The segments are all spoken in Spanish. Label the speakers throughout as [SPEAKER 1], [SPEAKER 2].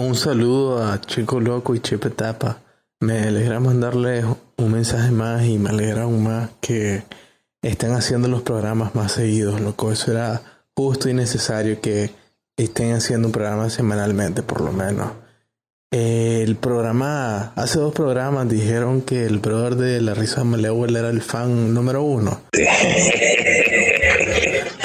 [SPEAKER 1] Un saludo a Chico Loco y Chepe Tapa. Me alegra mandarles un mensaje más y me alegra aún más que estén haciendo los programas más seguidos, loco. Eso era justo y necesario que estén haciendo un programa semanalmente, por lo menos. El programa, hace dos programas dijeron que el brother de la risa Maleول era el fan número uno.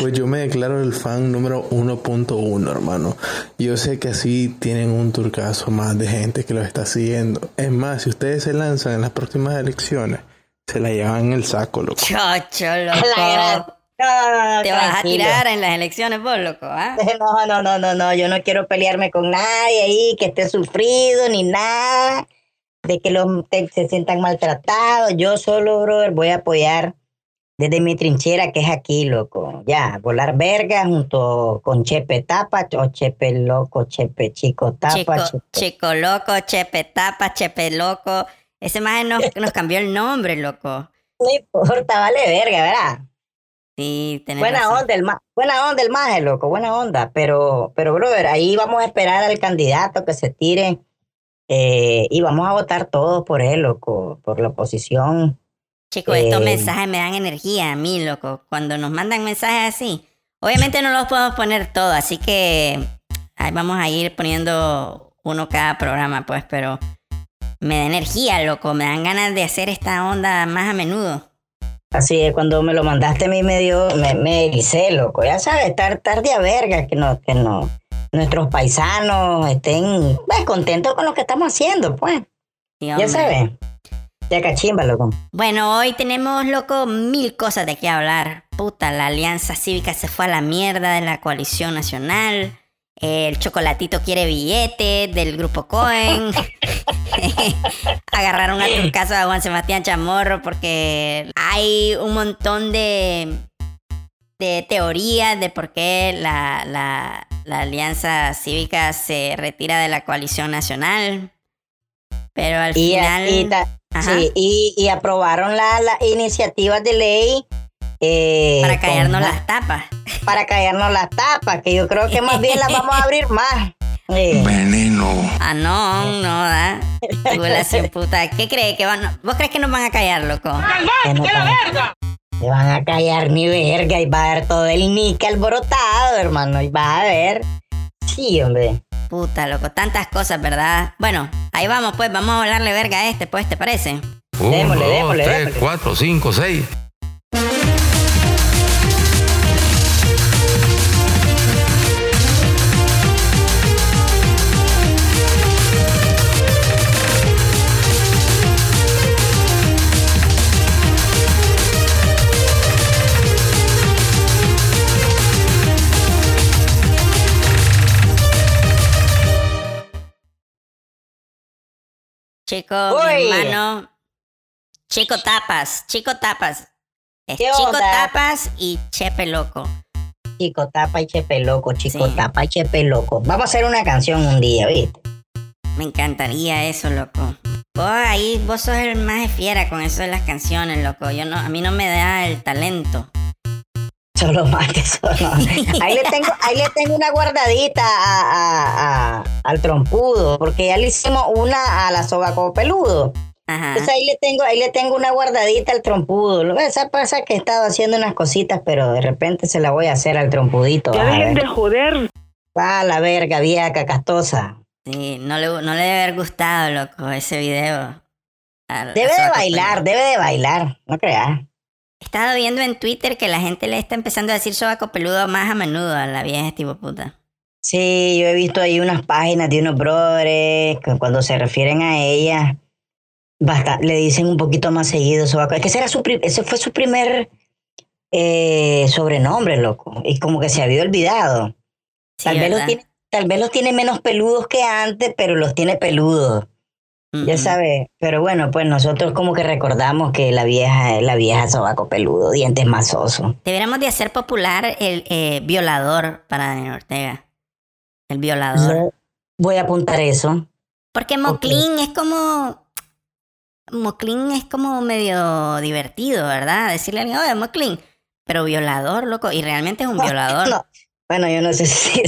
[SPEAKER 1] Pues yo me declaro el fan número 1.1, hermano. Yo sé que así tienen un turcazo más de gente que los está siguiendo. Es más, si ustedes se lanzan en las próximas elecciones, se la llevan en el saco, loco.
[SPEAKER 2] Chocho, loco. Te vas a tirar en las elecciones vos, loco, ¿ah?
[SPEAKER 3] No, no, no, no, no. Yo no quiero pelearme con nadie ahí que esté sufrido ni nada. De que los se sientan maltratados. Yo solo, brother, voy a apoyar desde mi trinchera, que es aquí, loco. Ya, volar verga junto con Chepe Tapa, o Chepe Loco, Chepe Chico Tapa.
[SPEAKER 2] Chico, Chico Loco, Chepe Tapa, Chepe Loco. Ese más nos, nos cambió el nombre, loco.
[SPEAKER 3] No importa, vale verga, ¿verdad?
[SPEAKER 2] Sí, tenés
[SPEAKER 3] Buena
[SPEAKER 2] razón.
[SPEAKER 3] onda el ma- buena onda el maje, loco, buena onda. Pero, pero, brother, ahí vamos a esperar al candidato que se tire eh, y vamos a votar todos por él, loco, por la oposición.
[SPEAKER 2] Chicos, estos
[SPEAKER 3] Eh,
[SPEAKER 2] mensajes me dan energía a mí, loco. Cuando nos mandan mensajes así, obviamente no los podemos poner todos, así que ahí vamos a ir poniendo uno cada programa, pues, pero me da energía, loco. Me dan ganas de hacer esta onda más a menudo.
[SPEAKER 3] Así es, cuando me lo mandaste a mí me dio, me, me ericé, loco. Ya sabes, estar tarde a verga, que no, que no, nuestros paisanos estén pues, contentos con lo que estamos haciendo, pues.
[SPEAKER 2] Sí,
[SPEAKER 3] Ya sabes. Cachimba, loco.
[SPEAKER 2] Bueno, hoy tenemos, loco, mil cosas de qué hablar. Puta, la Alianza Cívica se fue a la mierda de la coalición nacional. El chocolatito quiere billete del grupo Cohen. Agarraron a turcaso a Juan Sebastián Chamorro porque hay un montón de, de teorías de por qué la, la- la Alianza Cívica se retira de la coalición nacional. Pero al
[SPEAKER 3] Y,
[SPEAKER 2] final.
[SPEAKER 3] y ta-
[SPEAKER 2] Ajá.
[SPEAKER 3] Sí, y, y aprobaron las la iniciativas de ley. eh,
[SPEAKER 2] para callarnos
[SPEAKER 3] con-
[SPEAKER 2] las tapas.
[SPEAKER 3] Para callarnos las tapas, que yo creo que más bien las vamos a abrir más.
[SPEAKER 4] Veneno.
[SPEAKER 2] Ah, no, no, da. Población puta. ¿Qué crees? que van, ¿Vos crees que nos van a callar, loco?
[SPEAKER 3] Que no van- Se van a callar ni verga y va a ver todo el nique alborotado, hermano. Y va a ver. Sí, hombre.
[SPEAKER 2] Puta, loco. Tantas cosas, ¿verdad? Bueno, ahí vamos, pues. Vamos a hablarle verga a este, pues, ¿te parece?
[SPEAKER 4] Uno,
[SPEAKER 3] Démosle,
[SPEAKER 4] dos,
[SPEAKER 3] démosle,
[SPEAKER 4] tres,
[SPEAKER 3] démosle.
[SPEAKER 4] cuatro, cinco, seis.
[SPEAKER 2] Chico,
[SPEAKER 3] Uy.
[SPEAKER 2] mi hermano. Chico Tapas, Chico Tapas. Es
[SPEAKER 3] ¿Qué
[SPEAKER 2] Chico
[SPEAKER 3] onda?
[SPEAKER 2] Tapas y Chepe Loco.
[SPEAKER 3] Chico tapa y chepe loco, chico
[SPEAKER 2] Sí.
[SPEAKER 3] tapa y chepe loco. Vamos a hacer una canción un día, ¿viste?
[SPEAKER 2] Me encantaría eso, loco. Vos ahí, vos sos el más fiera con eso de las canciones, loco. Yo no, a mí no me da el talento.
[SPEAKER 3] Solo mate, solo. Ahí le tengo, ahí le tengo una guardadita a, a- a- al trompudo, porque ya le hicimos una a la sobaco peludo.
[SPEAKER 2] Ajá.
[SPEAKER 3] Entonces ahí le tengo, ahí le tengo una guardadita al trompudo. Lo que Esa pasa que he estado haciendo unas cositas, pero de repente se la voy a hacer al trompudito.
[SPEAKER 5] Ya
[SPEAKER 3] a
[SPEAKER 5] dejen de joder.
[SPEAKER 3] Va la verga, vieja cacastosa.
[SPEAKER 2] Sí, no le, no le debe haber gustado, loco, ese video.
[SPEAKER 3] Debe
[SPEAKER 2] a
[SPEAKER 3] de bailar, debe de bailar, no creas.
[SPEAKER 2] He estado viendo en Twitter que la gente le está empezando a decir sobaco peludo más a menudo a la vieja tipo puta.
[SPEAKER 3] Sí, yo he visto ahí unas páginas de unos brothers que cuando se refieren a ella, basta, le dicen un poquito más seguido sobaco. Es que ese, era su, ese fue su primer eh, sobrenombre, loco. Y como que se había olvidado.
[SPEAKER 2] Sí,
[SPEAKER 3] Tal vez, los
[SPEAKER 2] ¿verdad?
[SPEAKER 3] tiene, tal vez los tiene menos peludos que antes, pero los tiene peludos. Ya
[SPEAKER 2] Ujú.
[SPEAKER 3] sabes. Pero bueno, pues nosotros como que recordamos que la vieja es la vieja sobaco peludo, dientes masosos.
[SPEAKER 2] Deberíamos de hacer popular el eh, violador para Daniel Ortega. El violador.
[SPEAKER 3] Voy a apuntar eso.
[SPEAKER 2] Porque Moclin es como... Moclin es como medio divertido, ¿verdad? Decirle a alguien, oye, Moclin. Pero violador, loco. Y realmente es un violador.
[SPEAKER 3] No, Bueno, yo no sé si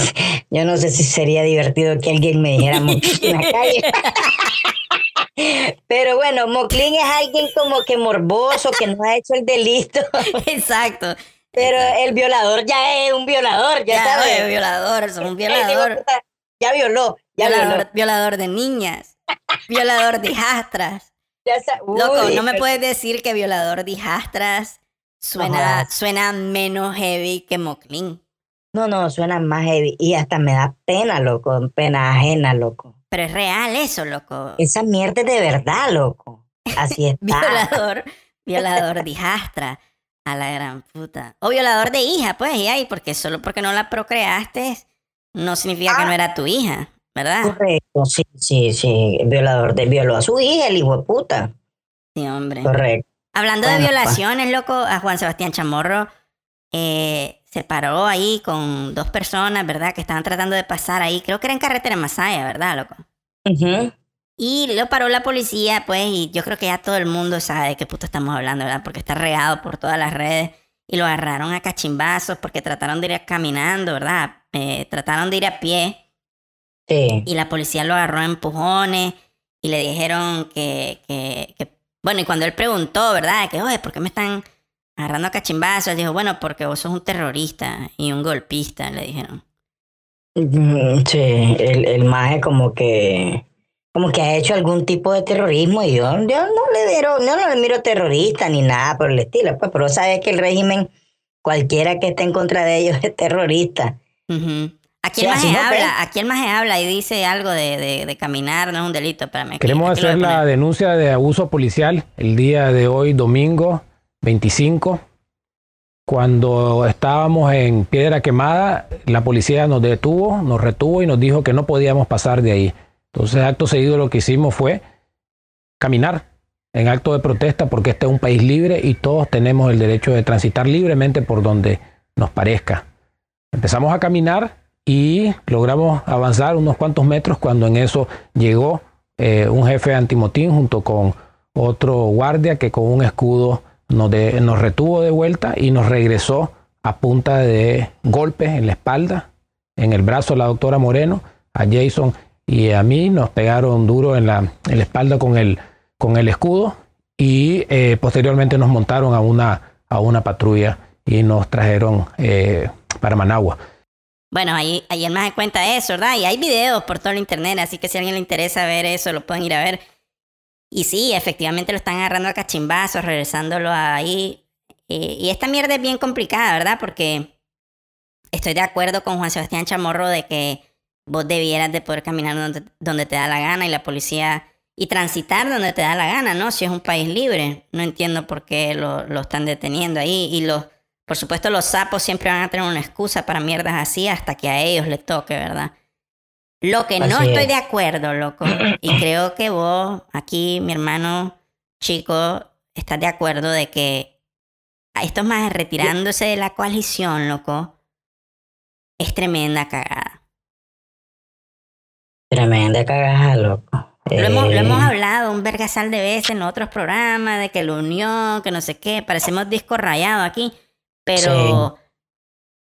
[SPEAKER 3] yo no sé si sería divertido que alguien me dijera Moclín en la calle. Pero bueno, Moclín es alguien como que morboso, que no ha hecho el delito.
[SPEAKER 2] Exacto.
[SPEAKER 3] Pero el violador ya es un violador, ya,
[SPEAKER 2] Ya,
[SPEAKER 3] sabes.
[SPEAKER 2] oye, violador, son un violador.
[SPEAKER 3] Ya violó, ya violó.
[SPEAKER 2] Violador, de niñas. Violador de hijastras.
[SPEAKER 3] Ya
[SPEAKER 2] Loco, no me puedes decir que violador de hijastras suena, suena menos heavy que Moclin.
[SPEAKER 3] No, no, suena más heavy. Y hasta me da pena, loco. Pena ajena, loco.
[SPEAKER 2] Pero es real eso, loco.
[SPEAKER 3] Esa mierda es de verdad, loco. Así está.
[SPEAKER 2] Violador, violador de hijastra. A la gran puta. O violador de hija, pues, y ahí, porque solo porque no la procreaste no significa que
[SPEAKER 3] Ah.
[SPEAKER 2] no era tu hija, ¿verdad?
[SPEAKER 3] Correcto, sí, sí, sí. Violador de violó a su hija, el hijo de puta.
[SPEAKER 2] Sí, hombre.
[SPEAKER 3] Correcto.
[SPEAKER 2] Hablando de
[SPEAKER 3] pa.
[SPEAKER 2] violaciones, loco, a Juan Sebastián Chamorro eh, se paró ahí con dos personas, ¿verdad? Que estaban tratando de pasar ahí. Creo que era en carretera Masaya, ¿verdad, loco? Y lo paró la policía, pues, y yo creo que ya todo el mundo sabe de qué puto estamos hablando, ¿verdad? Porque está regado por todas las redes. Y lo agarraron a cachimbazos porque trataron de ir caminando, ¿verdad? Eh, trataron de ir a pie.
[SPEAKER 3] Sí.
[SPEAKER 2] Y la policía lo agarró a empujones y le dijeron que, que, que- bueno, y cuando él preguntó, ¿verdad? Que, oye, ¿por qué me están agarrando a cachimbazos? Él dijo, bueno, porque vos sos un terrorista y un golpista, le dijeron.
[SPEAKER 3] Sí, el, el maje como que como que ha hecho algún tipo de terrorismo y yo, yo no le dero, no, no le miro terrorista ni nada por el estilo, pues, pero sabes que el régimen, cualquiera que esté en contra de ellos es terrorista.
[SPEAKER 2] Ujú. Aquí
[SPEAKER 3] Sí,
[SPEAKER 2] el
[SPEAKER 3] así
[SPEAKER 2] maje
[SPEAKER 3] no,
[SPEAKER 2] habla, aquí el maje habla y dice algo de, de, de caminar, no es un delito, espérame. aquí-
[SPEAKER 4] Queremos
[SPEAKER 2] aquí
[SPEAKER 4] hacer la denuncia de abuso policial el día de hoy, domingo 25. Cuando estábamos en Piedra Quemada, la policía nos detuvo, nos retuvo y nos dijo que no podíamos pasar de ahí. Entonces, acto seguido, lo que hicimos fue caminar en acto de protesta porque este es un país libre y todos tenemos el derecho de transitar libremente por donde nos parezca. Empezamos a caminar y logramos avanzar unos cuantos metros cuando en eso llegó eh, un jefe antimotín junto con otro guardia que con un escudo nos, de- retuvo de vuelta y nos regresó a punta de golpes en la espalda, en el brazo la doctora Moreno, a Jason y a mí nos pegaron duro en la, en la espalda con el, con el escudo y eh, posteriormente nos montaron a una, patrulla y nos trajeron eh, para Managua.
[SPEAKER 2] Bueno, ahí, ahí el maje cuenta eso, ¿verdad? Y hay videos por todo el internet, así que si a alguien le interesa ver eso, lo pueden ir a ver. Y sí, efectivamente lo están agarrando a cachimbazos, regresándolo ahí. Y esta mierda es bien complicada, ¿verdad? Porque estoy de acuerdo con Juan Sebastián Chamorro de que vos debieras de poder caminar donde, donde te da la gana y la policía y transitar donde te da la gana, ¿no? Si es un país libre. No entiendo por qué lo, lo están deteniendo ahí. Y los, por supuesto, los sapos siempre van a tener una excusa para mierdas así hasta que a ellos les toque, ¿verdad? Lo que no estoy
[SPEAKER 3] es.
[SPEAKER 2] de acuerdo, loco, y creo que vos, aquí, mi hermano chico, estás de acuerdo de que a estos más retirándose de la coalición, loco, es tremenda cagada.
[SPEAKER 3] Tremenda cagada, loco.
[SPEAKER 2] Lo hemos, lo
[SPEAKER 3] Eh,
[SPEAKER 2] hemos hablado un vergasal de veces en otros programas, de que la unión, que no sé qué, parecemos disco rayado aquí, pero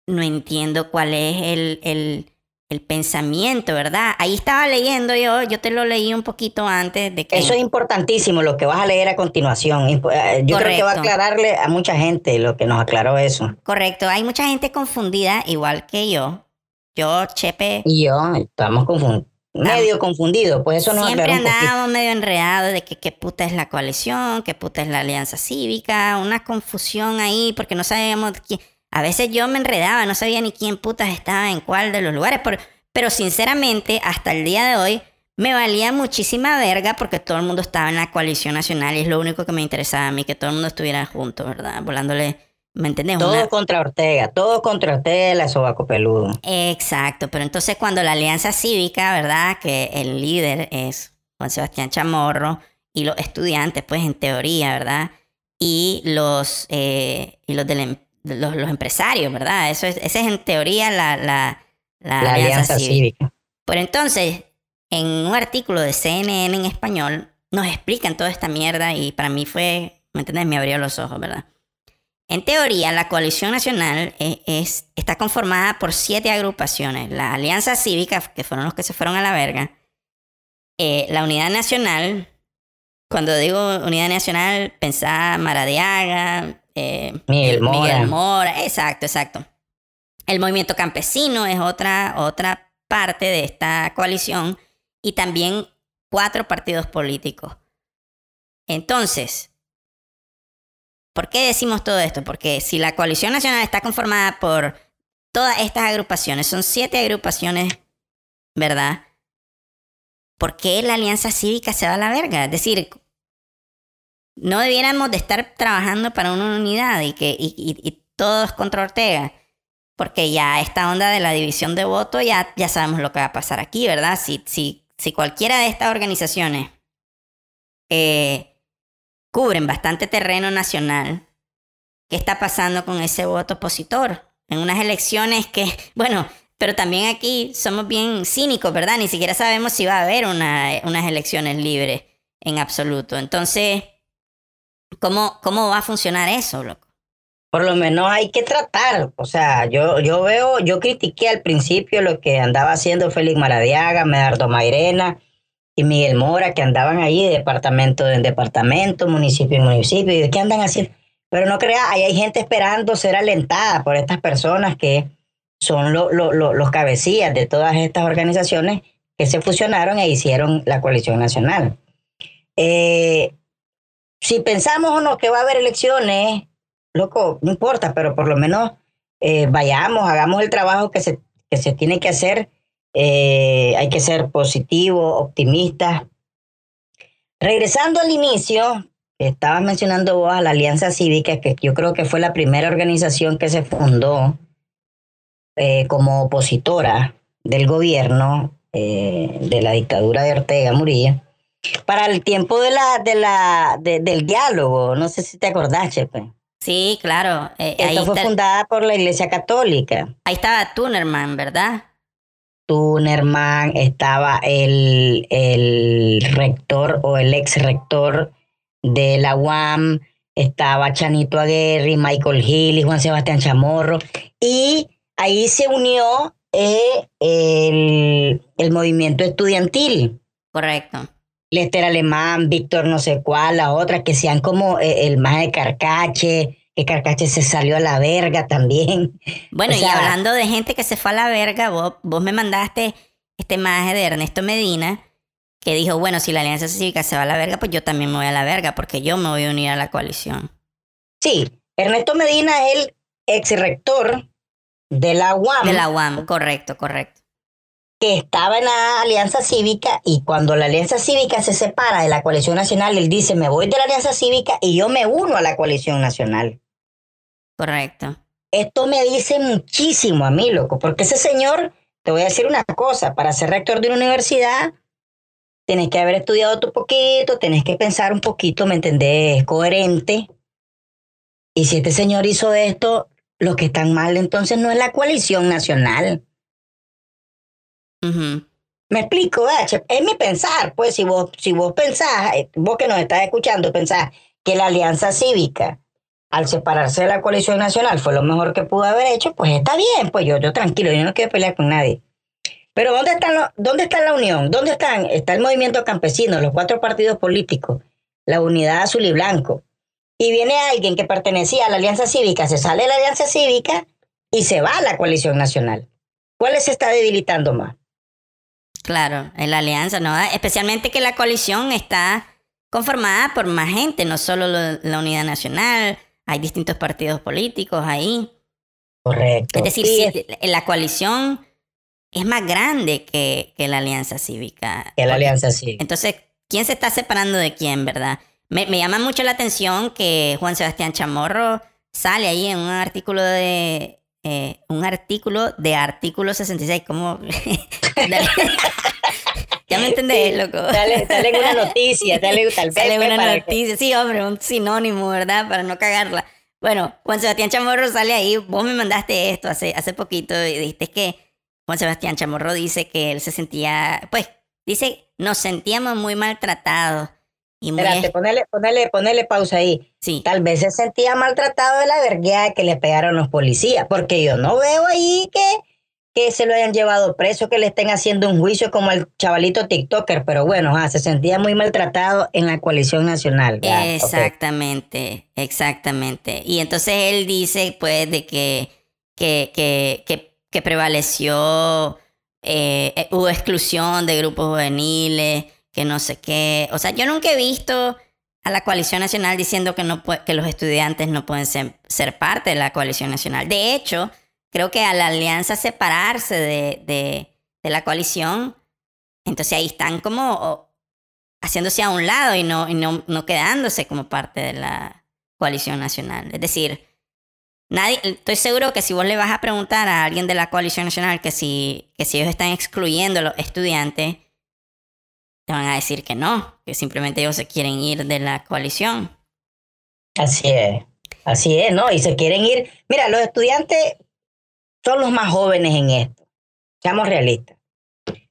[SPEAKER 2] no entiendo cuál es el, el, el pensamiento, ¿verdad? Ahí estaba leyendo yo, yo te lo leí un poquito antes de que...
[SPEAKER 3] Eso es importantísimo, lo que vas a leer a continuación. Eh, Yo creo que va a aclararle a mucha gente lo que nos aclaró eso.
[SPEAKER 2] Correcto, hay mucha gente confundida, igual que yo. Yo, Chepe,
[SPEAKER 3] Y yo estamos confundidos, medio confundidos, pues eso nos
[SPEAKER 2] siempre andábamos medio enredados de que qué puta es la coalición, qué puta es la alianza cívica, una confusión ahí porque no sabíamos quién. A veces yo me enredaba, no sabía ni quién putas estaba en cuál de los lugares, por- pero sinceramente hasta el día de hoy me valía muchísima verga porque todo el mundo estaba en la coalición nacional y es lo único que me interesaba a mí, que todo el mundo estuviera junto, ¿verdad? Volándole, ¿me entendés?
[SPEAKER 3] Todo
[SPEAKER 2] Una-
[SPEAKER 3] contra Ortega, todo contra Ortega, la sobaco peludo.
[SPEAKER 2] Exacto, pero entonces cuando la Alianza Cívica, ¿verdad? Que el líder es Juan Sebastián Chamorro y los estudiantes, pues en teoría, ¿verdad? Y los, eh, y los, del em- los, los empresarios, ¿verdad? Eso es, esa es en teoría la, la, la
[SPEAKER 3] La
[SPEAKER 2] Alianza,
[SPEAKER 3] alianza
[SPEAKER 2] Cívica.
[SPEAKER 3] cívica.
[SPEAKER 2] Pero entonces, en un artículo de CNN en español, nos explican toda esta mierda y para mí fue, ¿me entiendes? Me abrió los ojos, ¿verdad? En teoría, la coalición nacional e- es, está conformada por siete agrupaciones. La Alianza Cívica, que fueron los que se fueron a la verga. eh, la Unidad Nacional. Cuando digo Unidad Nacional, pensaba Maradiaga, eh,
[SPEAKER 3] Miguel
[SPEAKER 2] el-
[SPEAKER 3] Mora.
[SPEAKER 2] Miguel Mora, exacto, exacto. El movimiento campesino es otra, otra parte de esta coalición y también cuatro partidos políticos. Entonces, ¿por qué decimos todo esto? Porque si la coalición nacional está conformada por todas estas agrupaciones, son siete agrupaciones, ¿verdad? ¿Por qué la alianza cívica se va a la verga? Es decir, no debiéramos de estar trabajando para una unidad y que y, y- y todos contra Ortega. Porque ya esta onda de la división de voto, ya, ya sabemos lo que va a pasar aquí, ¿verdad? Si, si, si cualquiera de estas organizaciones eh, cubren bastante terreno nacional, ¿qué está pasando con ese voto opositor? En unas elecciones que, bueno, pero también aquí somos bien cínicos, ¿verdad? Ni siquiera sabemos si va a haber una- unas elecciones libres en absoluto. Entonces, ¿cómo, ¿cómo va a funcionar eso, loco?
[SPEAKER 3] Por lo menos hay que tratar. O sea, yo, yo veo, yo critiqué al principio lo que andaba haciendo Félix Maradiaga, Medardo Mairena y Miguel Mora, que andaban ahí de departamento en departamento, municipio en municipio. ¿Y qué andan haciendo? Pero no crea, ahí hay gente esperando ser alentada por estas personas que son lo- lo- lo- los cabecillas de todas estas organizaciones que se fusionaron e hicieron la coalición nacional. Eh, si pensamos o no que va a haber elecciones, loco, no importa, pero por lo menos eh, vayamos, hagamos el trabajo que se, que se tiene que hacer. Eh, hay que ser positivo, optimista. Regresando al inicio, estabas mencionando vos a la Alianza Cívica, que yo creo que fue la primera organización que se fundó eh, como opositora del gobierno de la dictadura de Ortega Murillo para el tiempo de la, de la, de- del diálogo. No sé si te acordás, Chepe.
[SPEAKER 2] Sí, claro. eh, ahí,
[SPEAKER 3] Esta fue
[SPEAKER 2] está-
[SPEAKER 3] fundada por la Iglesia Católica.
[SPEAKER 2] ahí estaba Tunerman, ¿verdad?
[SPEAKER 3] Tunerman, estaba el, el rector o el ex rector de la UAM, estaba Chanito Aguirre, Michael Hill y Juan Sebastián Chamorro. Y ahí se unió eh, el, el movimiento estudiantil.
[SPEAKER 2] Correcto.
[SPEAKER 3] Lester Alemán, Víctor no sé cuál, la otra, que sean como eh, el más de Carcache, que Carcache se salió a la verga también.
[SPEAKER 2] Bueno,
[SPEAKER 3] O
[SPEAKER 2] y hablando de gente que se fue a la verga, vos, vos me mandaste este maje de Ernesto Medina que dijo, bueno, si la Alianza Cívica se va a la verga, pues yo también me voy a la verga porque yo me voy a unir a la coalición.
[SPEAKER 3] Sí, Ernesto Medina es el ex rector de la UAM,
[SPEAKER 2] De la UAM, correcto, correcto.
[SPEAKER 3] Que estaba en la Alianza Cívica y cuando la Alianza Cívica se separa de la coalición nacional, él dice, me voy de la Alianza Cívica y yo me uno a la coalición nacional.
[SPEAKER 2] Correcto.
[SPEAKER 3] Esto me dice muchísimo a mí, loco, porque ese señor, te voy a decir una cosa, para ser rector de una universidad, tienes que haber estudiado tu poquito, tienes que pensar un poquito, ¿me entendés? Coherente. Y si este señor hizo esto, los que están mal entonces no es la coalición nacional. Me explico, ¿verdad, Che? es mi pensar, pues si vos, si vos pensás, eh, vos que nos estás escuchando, pensás que la alianza cívica, al separarse de la coalición nacional, fue lo mejor que pudo haber hecho, pues está bien, pues yo, yo tranquilo, yo no quiero pelear con nadie. Pero ¿dónde, están ¿dónde está la unión? ¿Dónde están? Está el movimiento campesino, los cuatro partidos políticos, la unidad azul y blanco. Y viene alguien que pertenecía a la alianza cívica, se sale de la alianza cívica y se va a la coalición nacional. ¿Cuál se está debilitando más?
[SPEAKER 2] Claro, en la alianza, ¿no? Especialmente que la coalición está conformada por más gente, no solo lo- la unidad nacional, hay distintos partidos políticos ahí.
[SPEAKER 3] Correcto.
[SPEAKER 2] Es decir, sí, la coalición es más grande que, que la alianza cívica.
[SPEAKER 3] que la alianza sí.
[SPEAKER 2] Entonces, ¿quién se está separando de quién, verdad? Me, me llama mucho la atención que Juan Sebastián Chamorro sale ahí en un artículo de... eh, un artículo de artículo 66, como... ya me entendés, loco.
[SPEAKER 3] Dale, dale una noticia, dale tal vez.
[SPEAKER 2] Sale
[SPEAKER 3] pues,
[SPEAKER 2] una
[SPEAKER 3] que-
[SPEAKER 2] noticia. Sí, hombre, un sinónimo, ¿verdad? Para no cagarla. Bueno, Juan Sebastián Chamorro sale ahí. Vos me mandaste esto hace, hace poquito y dijiste que Juan Sebastián Chamorro dice que él se sentía, pues, dice, nos sentíamos muy maltratados y muy...
[SPEAKER 3] Espérate, ponele, ponele, ponele pausa ahí.
[SPEAKER 2] Sí.
[SPEAKER 3] Tal vez se sentía maltratado de la vergüenza que le pegaron los policías, porque yo no veo ahí que, que se lo hayan llevado preso, que le estén haciendo un juicio como el chavalito TikToker, pero bueno, ah, se sentía muy maltratado en la coalición nacional.
[SPEAKER 2] Exactamente, exactamente. Y entonces él dice, pues, de que, que, que, que, que prevaleció, eh, eh, hubo exclusión de grupos juveniles, que no sé qué. O sea, yo nunca he visto a la coalición nacional diciendo que, no que los estudiantes no pueden ser, ser parte de la coalición nacional. De hecho, creo que a la alianza separarse de, de, de la coalición, entonces ahí están como haciéndose a un lado y no, y no, no quedándose como parte de la coalición nacional. Es decir, nadie, estoy seguro que si vos le vas a preguntar a alguien de la coalición nacional que si, que si ellos están excluyendo a los estudiantes, te van a decir que no, que simplemente ellos se quieren ir de la coalición.
[SPEAKER 3] Así es, así es, ¿no? Y se quieren ir. Mira, los estudiantes son los más jóvenes en esto. Seamos realistas.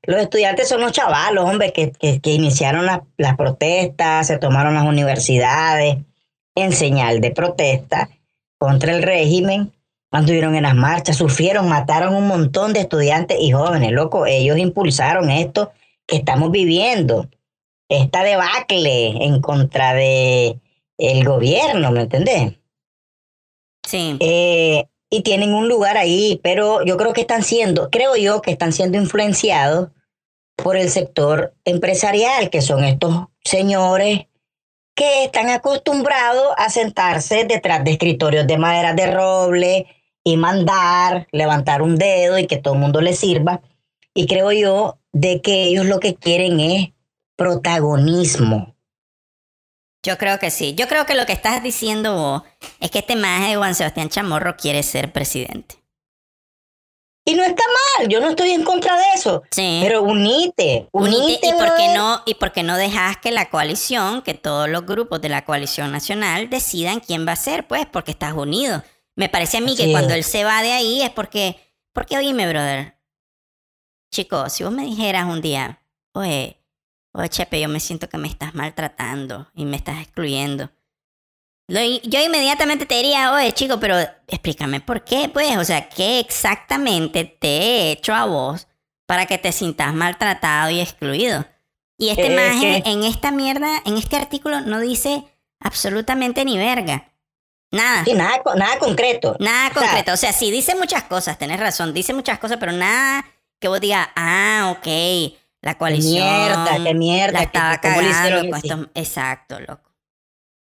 [SPEAKER 3] Los estudiantes son los chavalos, hombre, que, que, que iniciaron la- las protestas, se tomaron las universidades en señal de protesta contra el régimen, anduvieron en las marchas, sufrieron, mataron un montón de estudiantes y jóvenes, loco. Ellos impulsaron esto que estamos viviendo, esta debacle en contra de el gobierno, ¿me entendés?
[SPEAKER 2] Sí,
[SPEAKER 3] Eh, y tienen un lugar ahí, pero yo creo que están siendo, creo yo que están siendo influenciados por el sector empresarial, que son estos señores que están acostumbrados a sentarse detrás de escritorios de madera de roble y mandar, levantar un dedo y que todo el mundo les sirva. Y creo yo de que ellos lo que quieren es protagonismo.
[SPEAKER 2] yo creo que sí. Yo creo que lo que estás diciendo vos es que este maje de Juan Sebastián Chamorro quiere ser presidente.
[SPEAKER 3] Y no está mal, yo no estoy en contra de eso.
[SPEAKER 2] Sí.
[SPEAKER 3] Pero unite, unite.
[SPEAKER 2] Unite, ¿Y por qué no y por qué no dejas que la coalición, que todos los grupos de la coalición nacional decidan quién va a ser, pues, porque estás unido. Me parece a mí que cuando él se va de ahí es porque, porque oíme, brother. Chico, si vos me dijeras un día, oye, oye, Chepe, yo me siento que me estás maltratando y me estás excluyendo. Lo- yo inmediatamente te diría, oye, chico, pero explícame por qué, pues, o sea, ¿qué exactamente te he hecho a vos para que te sientas maltratado y excluido? Y este
[SPEAKER 3] que-
[SPEAKER 2] en esta mierda, en este artículo, no dice absolutamente ni verga. Nada.
[SPEAKER 3] Sí, nada, nada concreto.
[SPEAKER 2] Nada
[SPEAKER 3] O sea,
[SPEAKER 2] concreto. O sea, sí, dice muchas cosas, tenés razón, dice muchas cosas, pero nada que vos digas, ah, ok, la
[SPEAKER 3] Qué
[SPEAKER 2] coalición.
[SPEAKER 3] mierda, qué mierda.
[SPEAKER 2] La estaba
[SPEAKER 3] que-
[SPEAKER 2] cagando con Exacto, loco.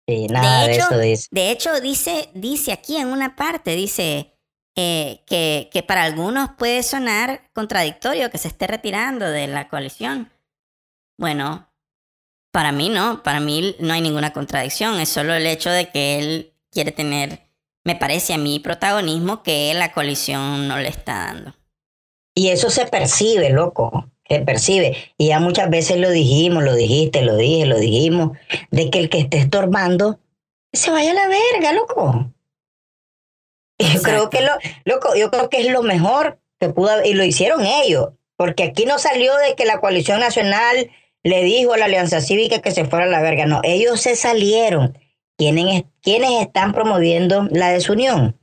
[SPEAKER 3] Sí, nada de,
[SPEAKER 2] hecho-
[SPEAKER 3] eso dice.
[SPEAKER 2] De hecho, dice, dice aquí en una parte, dice eh, que, que para algunos puede sonar contradictorio que se esté retirando de la coalición. Bueno, para mí no, para mí no hay ninguna contradicción, es solo el hecho de que él quiere tener, me parece a mí, protagonismo que la coalición no le está dando.
[SPEAKER 3] Y eso se percibe, loco. Se percibe. Y ya muchas veces lo dijimos, lo dijiste, lo dije, lo dijimos, de que el que esté estorbando se vaya a la verga, loco. Yo creo que lo, loco, yo creo que es lo mejor que pudo haber, y lo hicieron ellos, porque aquí no salió de que la coalición nacional le dijo a la Alianza Cívica que se fuera a la verga. No, ellos se salieron. ¿Quiénes, ¿Quiénes están promoviendo la desunión?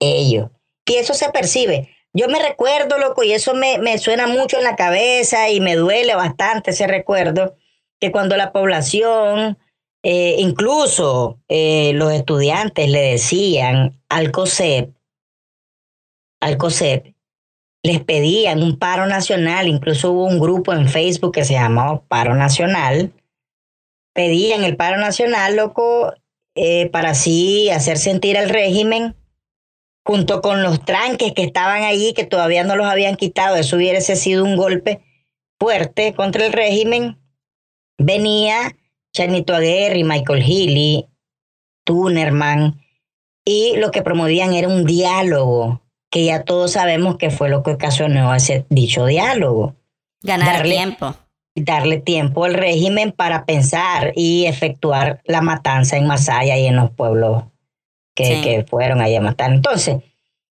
[SPEAKER 3] Ellos. Y eso se percibe. Yo me recuerdo, loco, y eso me, me suena mucho en la cabeza y me duele bastante ese recuerdo, que cuando la población, eh, incluso eh, los estudiantes le decían al COSEP, al COSEP, les pedían un paro nacional, incluso hubo un grupo en Facebook que se llamaba Paro Nacional, pedían el paro nacional, loco, eh, para así hacer sentir al régimen junto con los tranques que estaban allí, que todavía no los habían quitado, eso hubiese sido un golpe fuerte contra el régimen, venía Chanito Aguirre, Michael Healy, Tunerman, y lo que promovían era un diálogo, que ya todos sabemos que fue lo que ocasionó ese dicho diálogo.
[SPEAKER 2] Ganar
[SPEAKER 3] Darle-
[SPEAKER 2] tiempo.
[SPEAKER 3] Darle tiempo al régimen para pensar y efectuar la matanza en Masaya y en los pueblos que,
[SPEAKER 2] Sí.
[SPEAKER 3] que fueron ahí a matar. Entonces,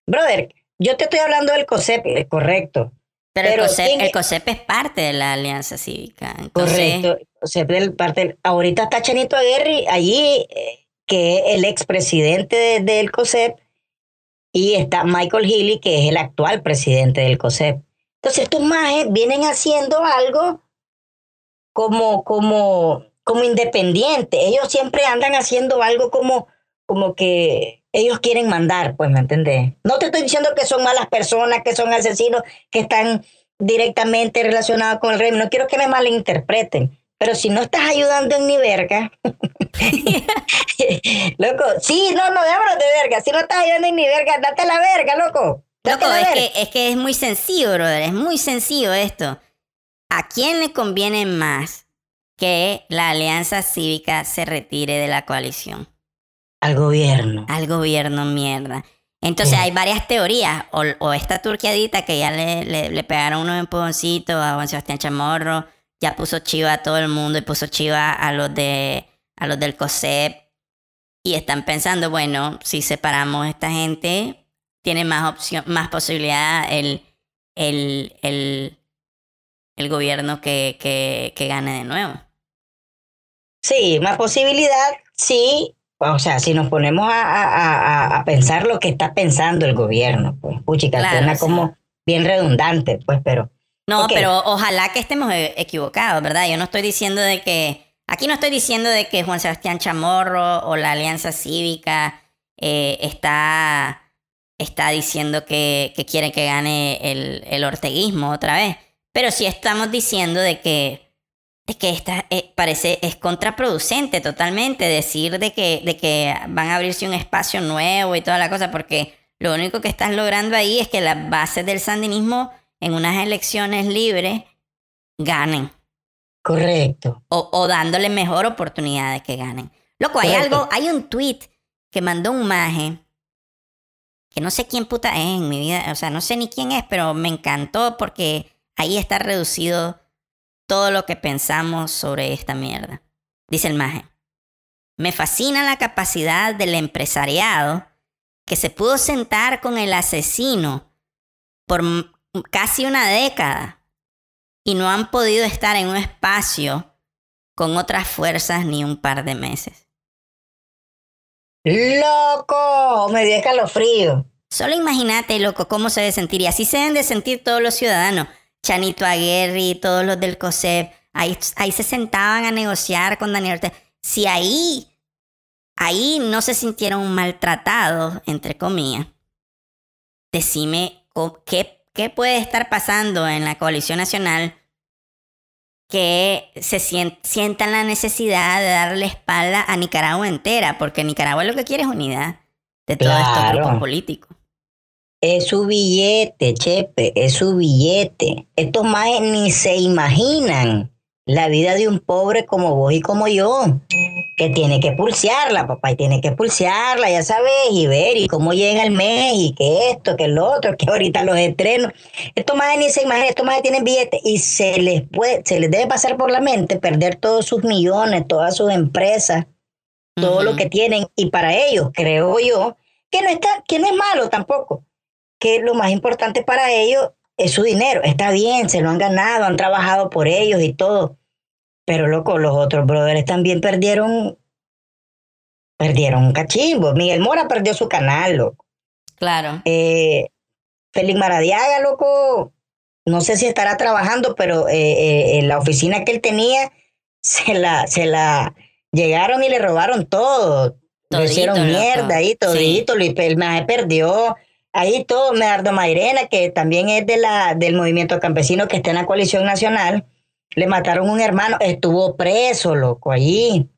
[SPEAKER 3] brother, yo te estoy hablando del COSEP, eh, correcto,
[SPEAKER 2] Pero,
[SPEAKER 3] Pero
[SPEAKER 2] el, COSEP,
[SPEAKER 3] ¿quién-
[SPEAKER 2] el COSEP es parte de la Alianza Cívica. Entonces,
[SPEAKER 3] Correcto. Sea, del parte, ahorita está Chanito Aguirre allí, eh, que es el expresidente de- del COSEP, y está Michael Healy, que es el actual presidente del COSEP. Entonces, estos majes vienen haciendo algo como, como, como independiente. Ellos siempre andan haciendo algo como, como que ellos quieren mandar, pues, ¿me entendés? No te estoy diciendo que son malas personas, que son asesinos, que están directamente relacionados con el régimen. No quiero que me malinterpreten. Pero si no estás ayudando en ni verga, loco, sí, no, no, déjame de verga. Si no estás ayudando en ni verga, date la verga, loco. Date
[SPEAKER 2] loco,
[SPEAKER 3] la
[SPEAKER 2] es
[SPEAKER 3] verga.
[SPEAKER 2] que, es que es muy sencillo, brother. Es muy sencillo esto. ¿A quién le conviene más que la Alianza Cívica se retire de la coalición?
[SPEAKER 3] Al gobierno.
[SPEAKER 2] al gobierno mierda. Entonces
[SPEAKER 3] Sí.
[SPEAKER 2] hay varias teorías, o, o esta turquiadita que ya le, le, le pegaron unos empujoncitos a Juan Sebastián Chamorro, ya puso chiva a todo el mundo y puso chiva a los de a los del COSEP y están pensando, bueno, si separamos a esta gente, tiene más opción, más posibilidad el, el, el, el gobierno que, que, que gane de nuevo.
[SPEAKER 3] Sí, más posibilidad, sí. O sea, si nos ponemos a, a- a- a pensar lo que está pensando el gobierno, pues, puchica,
[SPEAKER 2] Claro,
[SPEAKER 3] suena
[SPEAKER 2] sí.
[SPEAKER 3] como bien redundante, pues, pero
[SPEAKER 2] No, pero ojalá que estemos e- equivocados, ¿verdad? Yo no estoy diciendo de que. Aquí no estoy diciendo de que Juan Sebastián Chamorro o la Alianza Cívica eh, está, está diciendo que, que quiere que gane el, el orteguismo otra vez. Pero sí estamos diciendo de que, de que esta, eh, parece es contraproducente totalmente decir de que, de que van a abrirse un espacio nuevo y toda la cosa, porque lo único que estás logrando ahí es que las bases del sandinismo en unas elecciones libres ganen
[SPEAKER 3] correcto.
[SPEAKER 2] o, o dándole mejor oportunidad de que ganen. Loco, hay
[SPEAKER 3] Correcto.
[SPEAKER 2] algo, hay un tweet que mandó un maje que no sé quién puta es en mi vida, o sea, no sé ni quién es, pero me encantó porque ahí está reducido todo lo que pensamos sobre esta mierda. Dice el maje, me fascina la capacidad del empresariado que se pudo sentar con el asesino por casi una década y no han podido estar en un espacio con otras fuerzas ni un par de meses.
[SPEAKER 3] ¡Loco! Me dio escalofrío.
[SPEAKER 2] Solo imagínate, loco, cómo se debe sentir. Y así se deben de sentir todos los ciudadanos. Chanito Aguirre, todos los del COSEP. Ahí, ahí se sentaban a negociar con Daniel Ortega. Si ahí, ahí no se sintieron maltratados, entre comillas, decime qué, qué puede estar pasando en la coalición nacional que se sien- sientan la necesidad de darle espalda a Nicaragua entera, porque Nicaragua lo que quiere es unidad de todos estos grupos políticos.
[SPEAKER 3] Es su billete, Chepe, es su billete. Estos majes ni se imaginan la vida de un pobre como vos y como yo, que tiene que pulsearla, papá, y tiene que pulsearla, ya sabes, y ver, y cómo llega el mes, y que esto, que el otro, que ahorita los estrenos. Estos majes ni se imaginan, estos majes tienen billetes, y se les puede, se les debe pasar por la mente perder todos sus millones, todas sus empresas, todo lo que tienen, y para ellos, creo yo, que no está, que no es malo tampoco que lo más importante para ellos es su dinero. Está bien, se lo han ganado, han trabajado por ellos y todo. Pero loco, los otros brothers también perdieron, perdieron un cachimbo. Miguel Mora perdió su canal, loco.
[SPEAKER 2] Claro.
[SPEAKER 3] Eh, Félix Maradiaga, loco, no sé si estará trabajando, pero eh, eh, en la oficina que él tenía, se la, se la llegaron y le robaron todo. Lo
[SPEAKER 2] Todito,
[SPEAKER 3] hicieron
[SPEAKER 2] loco.
[SPEAKER 3] mierda ahí, todito, lo- el maje perdió. Ahí todo, Medardo Mairena, que también es de la, del movimiento campesino que está en la coalición nacional, le mataron un hermano, estuvo preso, loco, allí.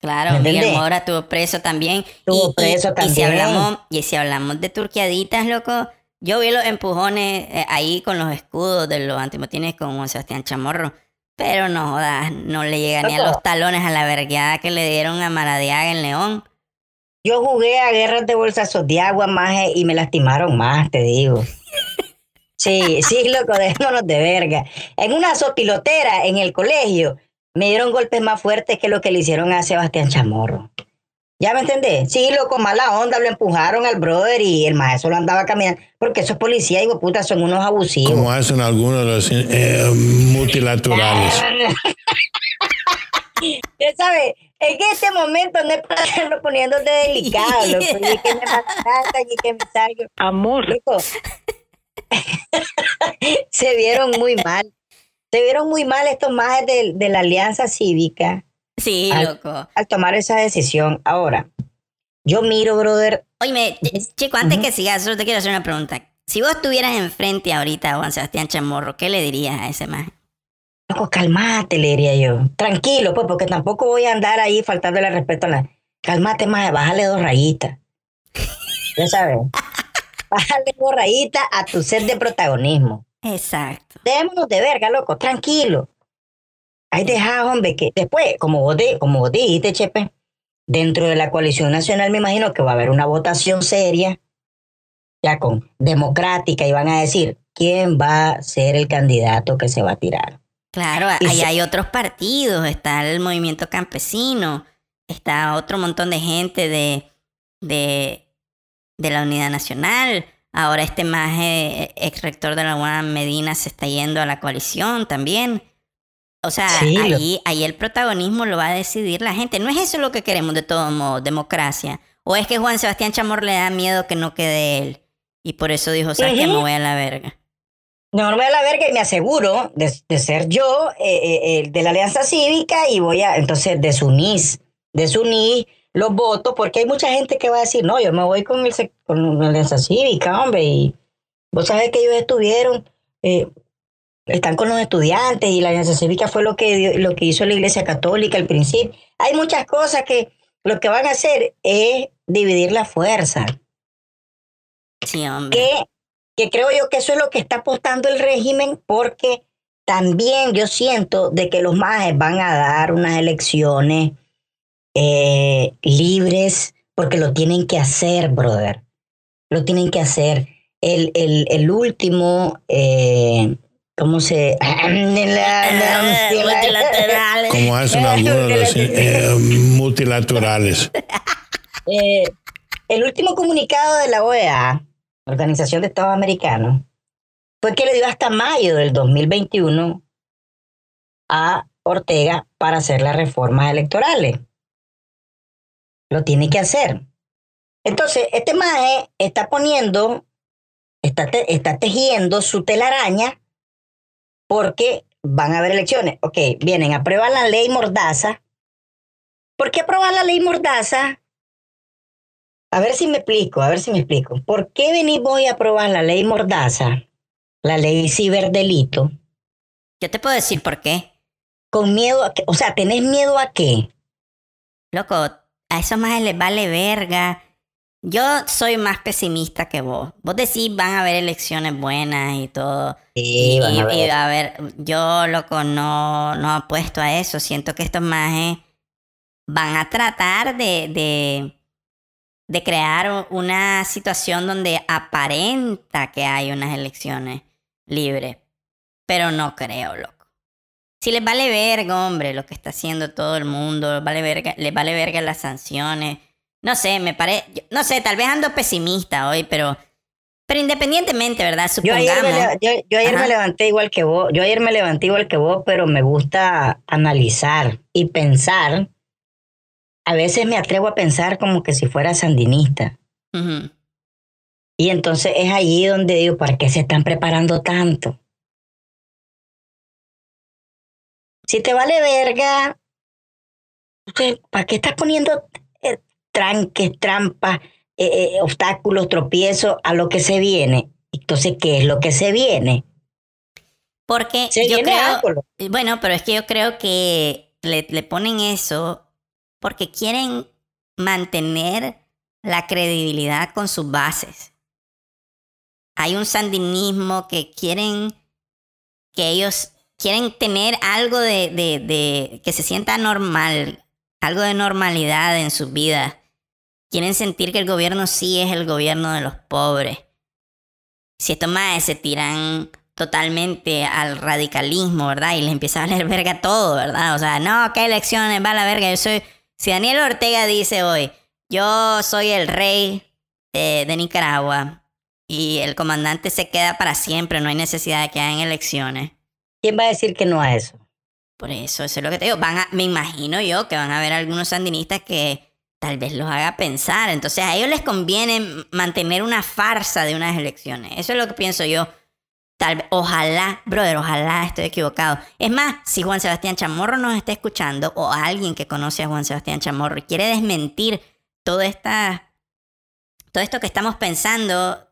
[SPEAKER 2] Claro,
[SPEAKER 3] ¿Me
[SPEAKER 2] Miguel? Mora tuvo preso también.
[SPEAKER 3] Estuvo preso
[SPEAKER 2] Y si,
[SPEAKER 3] también.
[SPEAKER 2] hablamos, y si hablamos de turquiaditas, loco, yo vi los empujones eh, ahí con los escudos de los antimotines con Juan Sebastián Chamorro. Pero no jodas, no le llega ni a los talones a la vergueada que le dieron a Maradiaga en León.
[SPEAKER 3] Yo jugué a guerras de bolsazos de agua, maje, y me lastimaron más, te digo. Sí, sí, loco, dejémonos de verga. En una sopilotera en el colegio me dieron golpes más fuertes que lo que le hicieron a Sebastián Chamorro. ¿Ya me entendés? Sí, loco, mala onda, lo empujaron al brother y el maestro lo andaba caminando. Porque esos policías, digo, puta, son unos abusivos.
[SPEAKER 5] Como hacen algunos de los eh, multilaterales.
[SPEAKER 3] Usted sabe, en este momento no es para estarlo poniéndote delicado, loco. Y que me mata, y que me salgo.
[SPEAKER 6] Amor.
[SPEAKER 3] Loco. Se vieron muy mal. Se vieron muy mal estos majes de, de la Alianza Cívica
[SPEAKER 2] Sí,
[SPEAKER 3] Al-
[SPEAKER 2] loco.
[SPEAKER 3] al tomar esa decisión. Ahora, yo miro, brother,
[SPEAKER 2] Oye, chico, antes que sigas, solo te quiero hacer una pregunta. Si vos estuvieras enfrente ahorita a Juan Sebastián Chamorro, ¿qué le dirías a ese man?
[SPEAKER 3] Loco, calmate, le diría yo. Tranquilo, pues, porque tampoco voy a andar ahí faltándole respeto a la. Calmate, más, bájale dos rayitas. Ya sabes. Bájale dos rayitas a tu set de protagonismo.
[SPEAKER 2] Exacto.
[SPEAKER 3] Démonos de verga, loco, tranquilo. Ahí deja, hombre, que después, como vos, di- como vos dijiste, Chepe, dentro de la coalición nacional me imagino que va a haber una votación seria, ya con democrática, y van a decir quién va a ser el candidato que se va a tirar.
[SPEAKER 2] Claro,
[SPEAKER 3] Y
[SPEAKER 2] ahí
[SPEAKER 3] se-
[SPEAKER 2] hay otros partidos, está el movimiento campesino, está otro montón de gente de, de, de la Unidad Nacional. Ahora este más ex rector de la UAM, Medina, se está yendo a la coalición también. O sea,
[SPEAKER 3] Sí, lo-
[SPEAKER 2] ahí, ahí el protagonismo lo va a decidir la gente. ¿No es eso lo que queremos de todos modos, democracia? ¿O es que Juan Sebastián Chamor le da miedo que no quede él? Y por eso dijo, ¿sabes qué? Me voy a la verga.
[SPEAKER 3] No, no me voy a la verga y me aseguro de, de ser yo eh, eh, de la Alianza Cívica y voy a, entonces, desunir, desunir los votos, porque hay mucha gente que va a decir, no, yo me voy con, el, con la Alianza Cívica, hombre, y vos sabés que ellos estuvieron, eh, están con los estudiantes y la Alianza Cívica fue lo que, lo que hizo la Iglesia Católica al principio. Hay muchas cosas que lo que van a hacer es dividir la fuerza
[SPEAKER 2] Sí, hombre.
[SPEAKER 3] que, que creo yo que eso es lo que está apostando el régimen porque también yo siento de que los majes van a dar unas elecciones eh, libres porque lo tienen que hacer, brother. Lo tienen que hacer. El, el, el último, eh, ¿cómo se...?
[SPEAKER 2] Multilaterales.
[SPEAKER 5] Como hacen algunos de los eh, multilaterales.
[SPEAKER 3] Eh, el último comunicado de la OEA, Organización de Estados Americanos, fue que le dio hasta mayo del 2021 a Ortega para hacer las reformas electorales. Lo tiene que hacer. Entonces, este maje está poniendo, está, te- está tejiendo su telaraña porque van a haber elecciones. Ok, vienen, aprueban la ley Mordaza. ¿Por qué aprobar la ley Mordaza? A ver si me explico, a ver si me explico. ¿Por qué venís vos y aprobar la ley Mordaza, la ley ciberdelito,
[SPEAKER 2] Yo te puedo decir por qué.
[SPEAKER 3] con miedo a que, o sea, tenés miedo a qué?
[SPEAKER 2] Loco, a esos más les vale verga. Yo soy más pesimista que vos. Vos decís van a haber elecciones buenas y todo.
[SPEAKER 3] Sí,
[SPEAKER 2] y,
[SPEAKER 3] van a ver.
[SPEAKER 2] y, a ver, yo, loco, no, no apuesto a eso. Siento que estos majes van a tratar de, de, de crear una situación donde aparenta que hay unas elecciones libres. Pero no creo, loco. Si les vale verga, hombre, lo que está haciendo todo el mundo, vale verga, les vale verga las sanciones. No sé, me parece, no sé, tal vez ando pesimista hoy, pero, pero independientemente, ¿verdad?
[SPEAKER 3] Yo ayer, me, yo, yo ayer me levanté igual que vos. Yo ayer me levanté igual que vos, pero me gusta analizar y pensar. A veces me atrevo a pensar como que si fuera sandinista. Y entonces es allí donde digo, ¿para qué se están preparando tanto? Si te vale verga, ¿para qué estás poniendo eh, tranques, trampas, eh, eh, obstáculos, tropiezos a lo que se viene? Entonces, ¿qué es lo que se viene?
[SPEAKER 2] Porque
[SPEAKER 3] Se
[SPEAKER 2] yo
[SPEAKER 3] viene
[SPEAKER 2] creo,
[SPEAKER 3] algo.
[SPEAKER 2] bueno, pero es que yo creo que le, le ponen eso porque quieren mantener la credibilidad con sus bases. Hay un sandinismo que quieren que ellos quieren tener algo de, de, que se sienta normal, algo de normalidad en sus vidas. Quieren sentir que el gobierno sí es el gobierno de los pobres. Si estos más se tiran totalmente al radicalismo, ¿verdad? Y les empieza a valer verga todo, ¿verdad? O sea, no, ¿qué elecciones? Va a la verga. Yo soy. Si Daniel Ortega dice hoy, yo soy el rey de, de Nicaragua y el comandante se queda para siempre, no hay necesidad de que hagan elecciones.
[SPEAKER 3] ¿Quién va a decir que no a eso?
[SPEAKER 2] Por eso, eso es lo que te digo. Van a, me imagino yo que van a haber algunos sandinistas que tal vez los haga pensar. Entonces a ellos les conviene mantener una farsa de unas elecciones. Eso es lo que pienso yo. Tal vez, ojalá, brother, ojalá estoy equivocado. Es más, si Juan Sebastián Chamorro nos está escuchando o alguien que conoce a Juan Sebastián Chamorro y quiere desmentir todo esta, todo esto que estamos pensando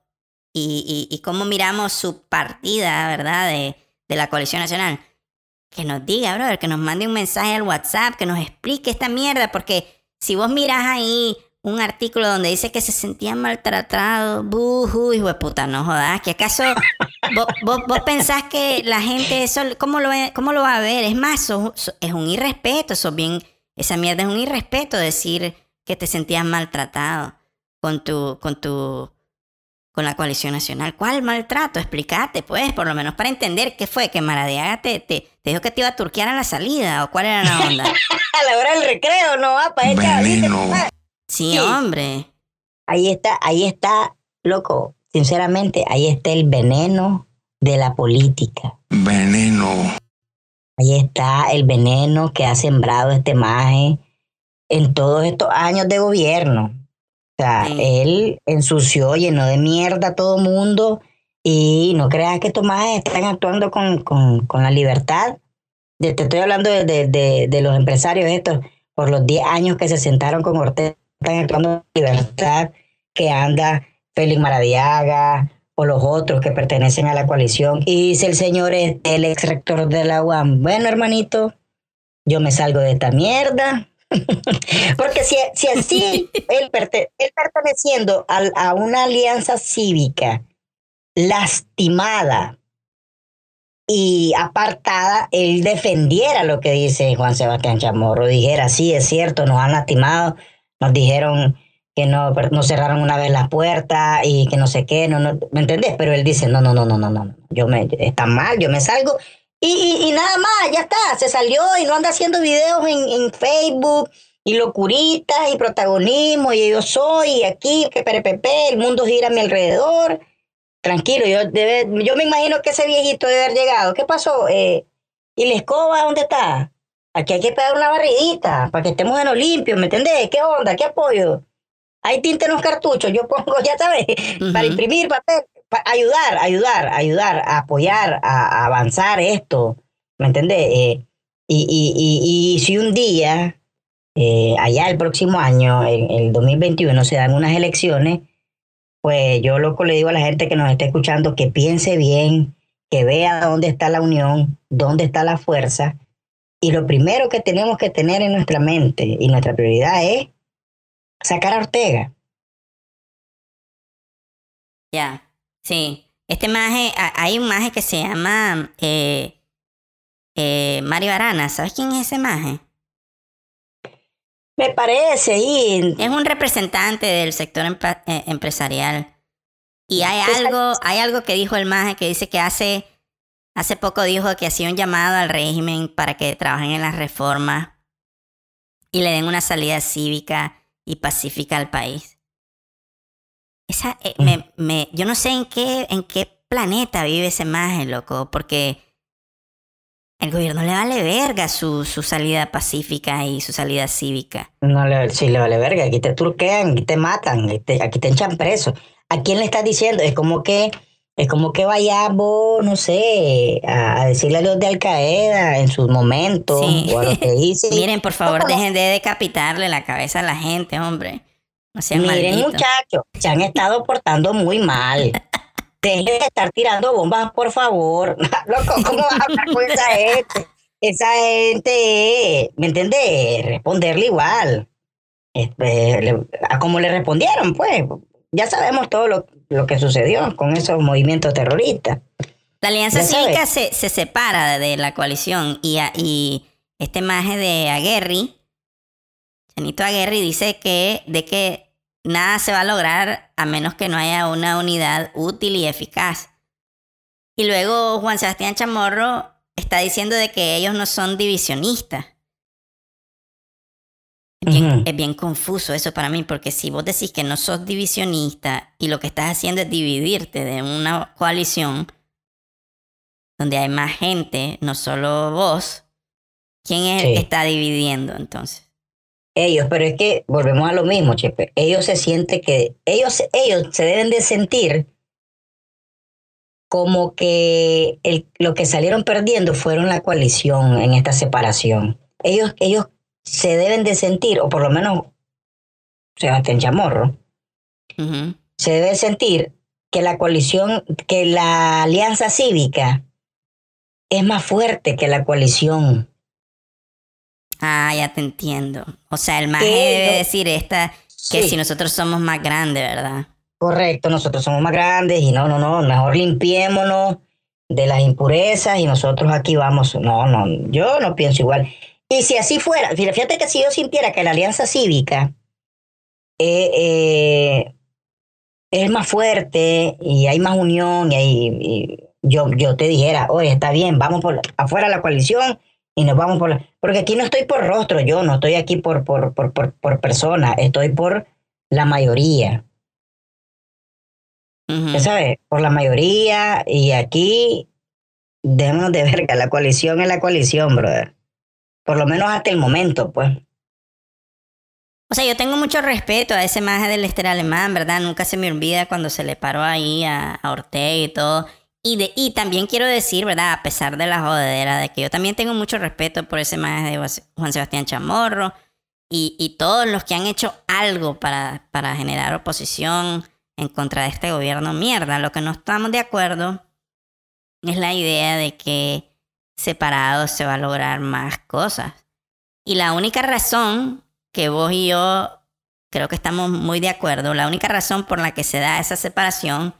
[SPEAKER 2] y, cómo miramos su partida, ¿verdad? De, de la coalición nacional. Que nos diga, brother, que nos mande un mensaje al WhatsApp, que nos explique esta mierda, porque si vos mirás ahí un artículo donde dice que se sentían maltratados, buhu, hijo de puta, no jodas, que acaso vos, vos, vos pensás que la gente eso, ¿cómo lo, cómo lo va a ver? Es más, sos- sos- es un irrespeto, sos bien, esa mierda es un irrespeto decir que te sentías maltratado con tu, con tu, con la coalición nacional. ¿Cuál maltrato? Explícate, pues, por lo menos para entender qué fue, que Maradiaga te, te, te dijo que te iba a turquear a la salida, o cuál era la onda.
[SPEAKER 3] A la hora del recreo, no va para echar
[SPEAKER 2] Sí,
[SPEAKER 3] Sí.
[SPEAKER 2] hombre.
[SPEAKER 3] Ahí está, ahí está, loco. Sinceramente, ahí está el veneno de la política.
[SPEAKER 5] Veneno.
[SPEAKER 3] Ahí está el veneno que ha sembrado este maje en todos estos años de gobierno. O sea,
[SPEAKER 2] Sí.
[SPEAKER 3] él ensució, llenó de mierda a todo mundo y no creas que estos majes están actuando con, con, con la libertad. De- te estoy hablando de, de- de- de los empresarios estos, por los 10 años que se sentaron con Ortega, están actuando con libertad, que anda Félix Maradiaga o los otros que pertenecen a la coalición. Y dice el señor, este, el ex rector de la UAM, bueno hermanito, yo me salgo de esta mierda. Porque si, si así, él, perte- él perteneciendo al- a una alianza cívica lastimada y apartada, él defendiera lo que dice Juan Sebastián Chamorro, dijera, sí, es cierto, nos han lastimado, nos dijeron que no, no cerraron una vez la puerta y que no sé qué, no, no, ¿me entendés? Pero él dice, no, no, no, no, no, no, yo me, está mal, yo me salgo y, y, y nada más, ya está, se salió y no anda haciendo videos en, en Facebook y locuritas y protagonismo y yo soy aquí, que perepepe, el mundo gira a mi alrededor. Tranquilo, yo, debe, yo me imagino que ese viejito debe haber llegado. ¿Qué pasó? Eh, ¿Y la escoba dónde está? Aquí hay que pegar una barridita para que estemos en lo limpio, ¿me entendés? ¿Qué onda? ¿Qué apoyo? Hay tinta en los cartuchos, yo pongo, ya sabes, para imprimir papel, para ayudar, ayudar, ayudar, a apoyar, a, a avanzar esto, ¿me entendés? Eh, y, y, y, y si un día, eh, allá el próximo año, en el 2021, se dan unas elecciones, pues yo loco le digo a la gente que nos está escuchando que piense bien, que vea dónde está la unión, dónde está la fuerza. Y lo primero que tenemos que tener en nuestra mente y nuestra prioridad es sacar a Ortega.
[SPEAKER 2] Ya, sí. Este maje, hay un maje que se llama eh, eh, Mario Arana. ¿Sabes quién es ese maje?
[SPEAKER 3] Me parece, y
[SPEAKER 2] Es un representante del sector empa- eh, empresarial. Y hay
[SPEAKER 3] Pues,
[SPEAKER 2] algo, hay algo que dijo el maje que dice que hace, hace poco dijo que hacía un llamado al régimen para que trabajen en las reformas y le den una salida cívica y pacífica al país. Esa, eh, me- me- yo no sé en qué, en qué planeta vive ese maje, loco, porque el gobierno le vale verga su, su salida pacífica y su salida cívica.
[SPEAKER 3] no le, sí le vale verga, aquí te turquean, aquí te matan, aquí te, aquí te echan preso. ¿A quién le estás diciendo? Es como que, es como que vayas vos, no sé, a, decirle a los de Al Qaeda en sus momentos,
[SPEAKER 2] Sí.
[SPEAKER 3] o a los que dicen.
[SPEAKER 2] Miren, por favor, dejen de decapitarle la cabeza a la gente, hombre. No sean
[SPEAKER 3] Miren, muchachos, se han estado portando muy mal. Dejen de estar tirando bombas, por favor. Loco, ¿cómo vas a hablar con esa gente? Esa gente, ¿me entiendes? Responderle igual. Este, a como le respondieron, pues. Ya sabemos todo lo, lo que sucedió con esos movimientos terroristas.
[SPEAKER 2] La Alianza. Cívica se, se separa de la coalición y, a- y este maje de Aguerri, Chanito Aguerri, dice que de que nada se va a lograr a menos que no haya una unidad útil y eficaz. Y luego Juan Sebastián Chamorro está diciendo de que ellos no son divisionistas. Es bien,
[SPEAKER 3] Ujú.
[SPEAKER 2] es bien confuso eso para mí, porque si vos decís que no sos divisionista y lo que estás haciendo es dividirte de una coalición donde hay más gente, no solo vos, ¿quién es el que está dividiendo entonces?
[SPEAKER 3] Ellos, pero es que volvemos a lo mismo, Chepe. Ellos se sienten que, ellos, ellos se deben de sentir como que el, lo que salieron perdiendo fueron la coalición en esta separación. Ellos, ellos se deben de sentir, o por lo menos Sebastián Chamorro, se debe sentir que la coalición, que la alianza cívica es más fuerte que la coalición.
[SPEAKER 2] Ah, ya te entiendo. O sea, el maje debe decir esta que
[SPEAKER 3] Sí.
[SPEAKER 2] si nosotros somos más grandes, ¿verdad?
[SPEAKER 3] Correcto, nosotros somos más grandes y no, no, no, mejor limpiémonos de las impurezas y nosotros aquí vamos. No, no, yo no pienso igual. Y si así fuera, fíjate que si yo sintiera que la alianza cívica eh, eh, es más fuerte y hay más unión y, hay- y yo, yo te dijera, oye, está bien, vamos por afuera la coalición y nos vamos por la... Porque aquí no estoy por rostro, yo no estoy aquí por, por, por, por, por persona, estoy por la mayoría.
[SPEAKER 2] Ujú.
[SPEAKER 3] Ya sabes, por la mayoría y aquí dejemos de verga, la coalición es la coalición, brother. Por lo menos hasta el momento, pues.
[SPEAKER 2] O sea, yo tengo mucho respeto a ese maje del Lester Alemán, ¿verdad? Nunca se me olvida cuando se le paró ahí a, a Ortega y todo. Y, de, y también quiero decir, ¿verdad? A pesar de la jodedera, de que yo también tengo mucho respeto por ese maje de Juan- Sebastián Chamorro y, y todos los que han hecho algo para, para generar oposición en contra de este gobierno mierda. Lo que no estamos de acuerdo es la idea de que separados se va a lograr más cosas. Y la única razón que vos y yo creo que estamos muy de acuerdo, la única razón por la que se da esa separación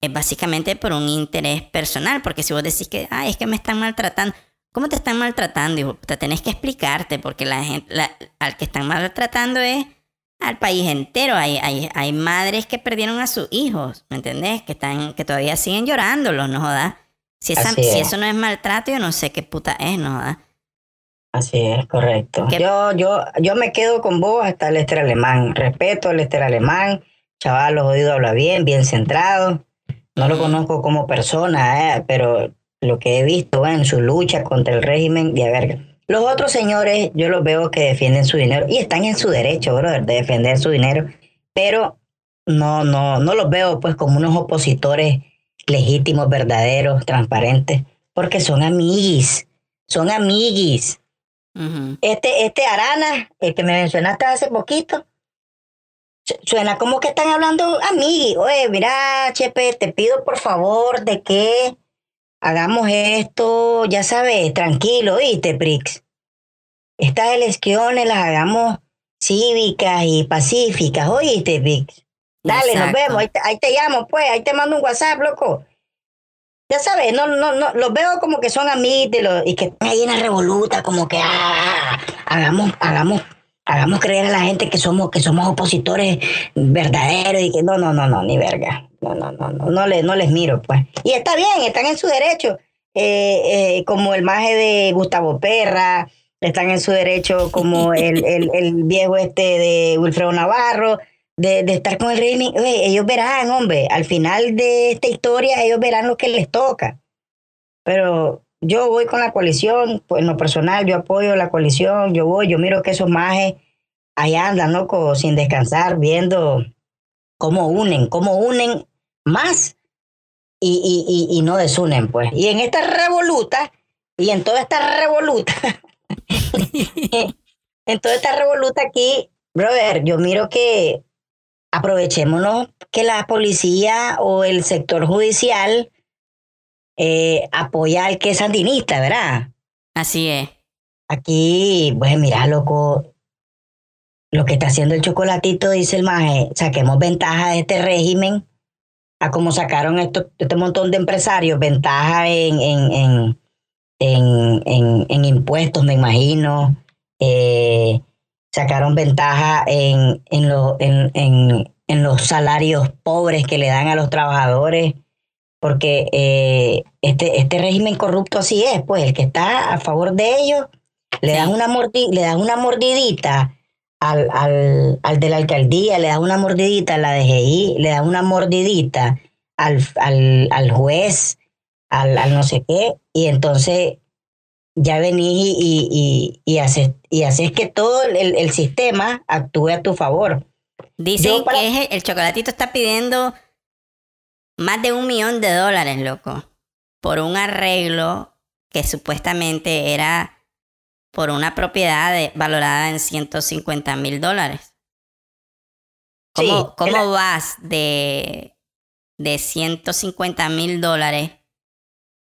[SPEAKER 2] es básicamente por un interés personal, porque si vos decís que, ay, es que me están maltratando, ¿cómo te están maltratando? Hijo? Te tenés que explicarte, porque la gente, al que están maltratando es al país entero. Hay, hay, hay madres que perdieron a sus hijos, ¿me entendés? Que, están, que todavía siguen llorándolos, ¿no? Si, esa- si
[SPEAKER 3] es.
[SPEAKER 2] eso no es maltrato, yo no sé qué puta es, ¿no jodas?
[SPEAKER 3] Así es, correcto.
[SPEAKER 2] ¿Qué-
[SPEAKER 3] Yo, yo, yo me quedo con vos hasta el Lester Alemán. Respeto al Lester Alemán. Chaval, los oídos habla bien, bien centrado. No lo
[SPEAKER 2] Ujú.
[SPEAKER 3] conozco como persona, eh, pero lo que he visto en su lucha contra el régimen de verga. Los otros señores, yo los veo que defienden su dinero y están en su derecho, brother, de defender su dinero, pero no, no, no los veo pues como unos opositores legítimos, verdaderos, transparentes, porque son amiguis, son amiguis. Este, este Arana, el que me mencionaste hace poquito, su- suena como que están hablando amigui. Oye, mira, Chepe, te pido por favor de que hagamos esto, ya sabes, tranquilo, ¿viste, Prix? Estas elecciones las hagamos cívicas y pacíficas, ¿oíste, Prix? Dale, nos vemos, ahí te, ahí te llamo, pues, ahí te mando un WhatsApp, loco. Ya sabes, no, no, no, los veo como que son amigos de los, y que están ahí en la revoluta, como que ah, hagamos, hagamos, hagamos creer a la gente que somos, que somos opositores verdaderos y que no, no, no, no, ni verga. No, no, no, no, no, les, no les miro, pues. Y está bien, están en su derecho. Eh, eh, como el maje de Gustavo Perra, están en su derecho como el, el, el viejo este de Wilfredo Navarro, de, de estar con el. Oye, ellos verán, hombre, al final de esta historia, ellos verán lo que les toca. Pero yo voy con la coalición, pues en lo personal, yo apoyo la coalición, yo voy, yo miro que esos majes ahí andan, loco, sin descansar, viendo cómo unen, cómo unen más y, y, y, y no desunen, pues. Y en esta revoluta, y en toda esta revoluta, en toda esta revoluta aquí, brother, yo miro que aprovechémonos que la policía o el sector judicial eh, apoya al que es sandinista, ¿verdad?
[SPEAKER 2] Así es.
[SPEAKER 3] Aquí, pues mira, loco, lo que está haciendo el chocolatito, dice el maje, saquemos ventaja de este régimen, a como sacaron esto, este montón de empresarios, ventaja en, en, en, en, impuestos, me imagino, eh, sacaron ventaja en, en, lo- en, en, en los salarios pobres que le dan a los trabajadores, porque eh, este, este régimen corrupto así es, pues el que está a favor de ellos le dan una mordi- le dan una mordidita al, al, al de la alcaldía, le das una mordidita a la DGI, le das una mordidita al, al, al juez, al, al no sé qué, y entonces ya venís y, y, y, y haces, y haces que todo el, el sistema actúe a tu favor.
[SPEAKER 2] Dicen
[SPEAKER 3] para-
[SPEAKER 2] que el chocolatito está pidiendo más de un millón de dólares, loco, por un arreglo que supuestamente era por una propiedad de- valorada en 150 mil dólares. ¿Cómo,
[SPEAKER 3] Sí,
[SPEAKER 2] cómo vas de, de 150 mil dólares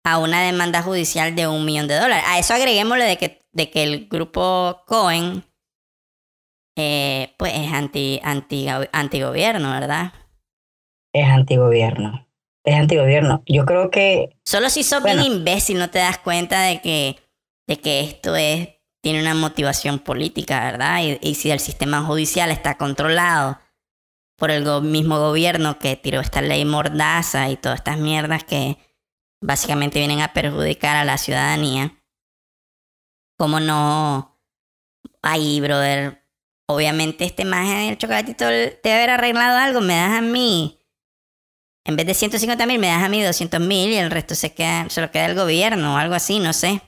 [SPEAKER 2] a una demanda judicial de un millón de dólares? A eso agreguémosle de que, de que el grupo Cohen eh, pues es anti, anti, antigobierno, ¿verdad?
[SPEAKER 3] Es antigobierno. Es antigobierno. Yo creo que
[SPEAKER 2] Solo si sos
[SPEAKER 3] Bueno.
[SPEAKER 2] bien imbécil no te das cuenta de que, de que esto es, tiene una motivación política, ¿verdad? Y, y si el sistema judicial está controlado por el go- mismo gobierno que tiró esta ley mordaza y todas estas mierdas que básicamente vienen a perjudicar a la ciudadanía, ¿cómo no? Ahí, brother, obviamente este maje del chocolatito debe haber arreglado algo, me das a mí. En vez de 150 mil, me das a mí 200 mil y el resto se, queda, se lo queda el gobierno o algo así, no sé.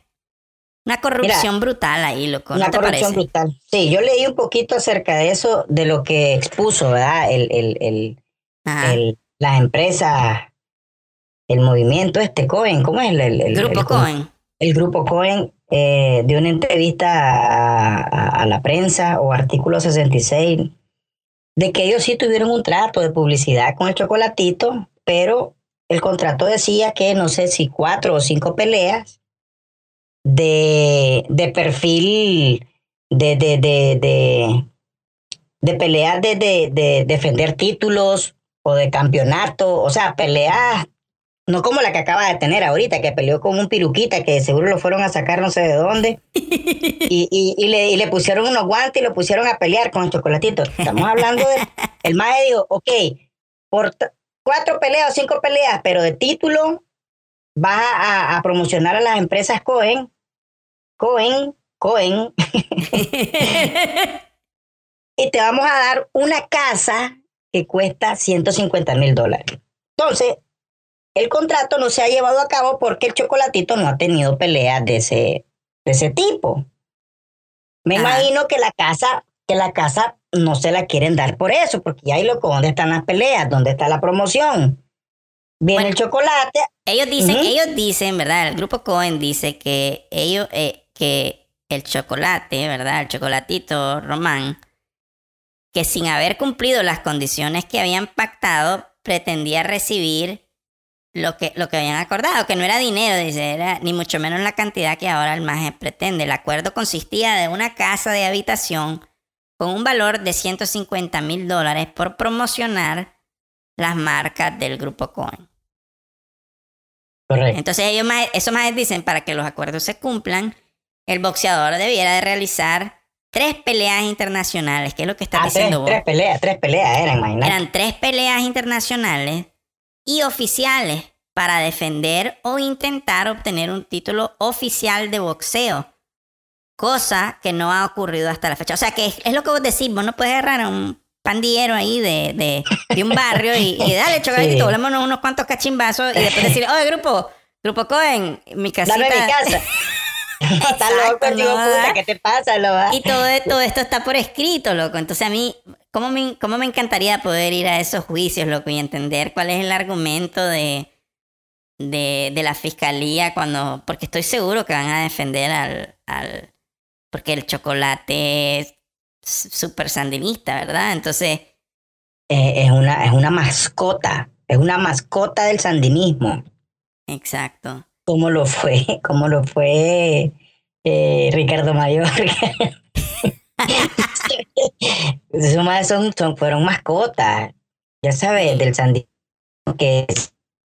[SPEAKER 2] Una corrupción brutal ahí, loco.
[SPEAKER 3] una
[SPEAKER 2] ¿No te
[SPEAKER 3] corrupción
[SPEAKER 2] parece?
[SPEAKER 3] brutal. Sí, yo leí un poquito acerca de eso, de lo que expuso, ¿verdad? El, el, el, el, las empresas, el movimiento este Cohen, ¿cómo es el, el, el-
[SPEAKER 2] Grupo
[SPEAKER 3] el-
[SPEAKER 2] Cohen.
[SPEAKER 3] el grupo Cohen eh, de una entrevista a, a- a la prensa o artículo 66 de que ellos sí tuvieron un trato de publicidad con el chocolatito, pero el contrato decía que no sé si cuatro o cinco peleas de, de perfil de, de, de, de, de peleas de, de, de defender títulos o de campeonato, o sea, peleas no como la que acaba de tener ahorita, que peleó con un piruquita que seguro lo fueron a sacar no sé de dónde. Y, y, y le, y le pusieron unos guantes y lo pusieron a pelear con el chocolatito. Estamos hablando de. El maestro dijo: Ok, por cuatro peleas o cinco peleas, pero de título, vas a, a promocionar a las empresas Cohen. Cohen, Cohen. y te vamos a dar una casa que cuesta 150 mil dólares. Entonces, el contrato no se ha llevado a cabo porque el chocolatito no ha tenido peleas de ese, de ese tipo. Me
[SPEAKER 2] Ajá.
[SPEAKER 3] imagino que la casa, que la casa no se la quieren dar por eso, porque ya hay loco, ¿dónde están las peleas? ¿Dónde está la promoción? Viene
[SPEAKER 2] Bueno.
[SPEAKER 3] el chocolate,
[SPEAKER 2] Ellos dicen, ellos dicen, ¿verdad? El grupo Cohen dice que ellos, eh, que el chocolate, ¿verdad? El chocolatito Román, que sin haber cumplido las condiciones que habían pactado, pretendía recibir lo que, lo que habían acordado, que no era dinero, dice, era ni mucho menos la cantidad que ahora el MAGE pretende. El acuerdo consistía de una casa de habitación con un valor de 150 mil dólares por promocionar las marcas del grupo Cohen.
[SPEAKER 3] correcto.
[SPEAKER 2] Entonces ellos más, esos más dicen para que los acuerdos se cumplan, el boxeador debiera de realizar tres peleas internacionales, que es lo que estás
[SPEAKER 3] Ah, tres,
[SPEAKER 2] diciendo vos.
[SPEAKER 3] tres peleas, tres peleas eran, imagínate.
[SPEAKER 2] Eran tres peleas internacionales y oficiales para defender o intentar obtener un título oficial de boxeo. Cosa que no ha ocurrido hasta la fecha. O sea que es, es lo que vos decís, vos no puedes agarrar a un pandillero ahí de, de, de un barrio y, y dale, chocolatito,
[SPEAKER 3] Sí.
[SPEAKER 2] unos cuantos cachimbazos y después decir, oye, grupo, grupo Cohen, mi casita.
[SPEAKER 3] Dame mi casa. Está loco,
[SPEAKER 2] Exacto,
[SPEAKER 3] digo,
[SPEAKER 2] no,
[SPEAKER 3] puta. ¿qué te pasa, lo va?
[SPEAKER 2] Y todo, todo esto está por escrito, loco. Entonces a mí, ¿cómo me, cómo me encantaría poder ir a esos juicios, loco, y entender cuál es el argumento de, de, de la fiscalía cuando... Porque estoy seguro que van a defender al... al porque el chocolate es súper sandinista, ¿verdad? Entonces,
[SPEAKER 3] Eh, es, una, es una mascota, es una mascota del sandinismo.
[SPEAKER 2] exacto.
[SPEAKER 3] como lo fue, como lo fue eh, Ricardo Mayor. Son, son, fueron mascotas, ya sabes, del sandismo que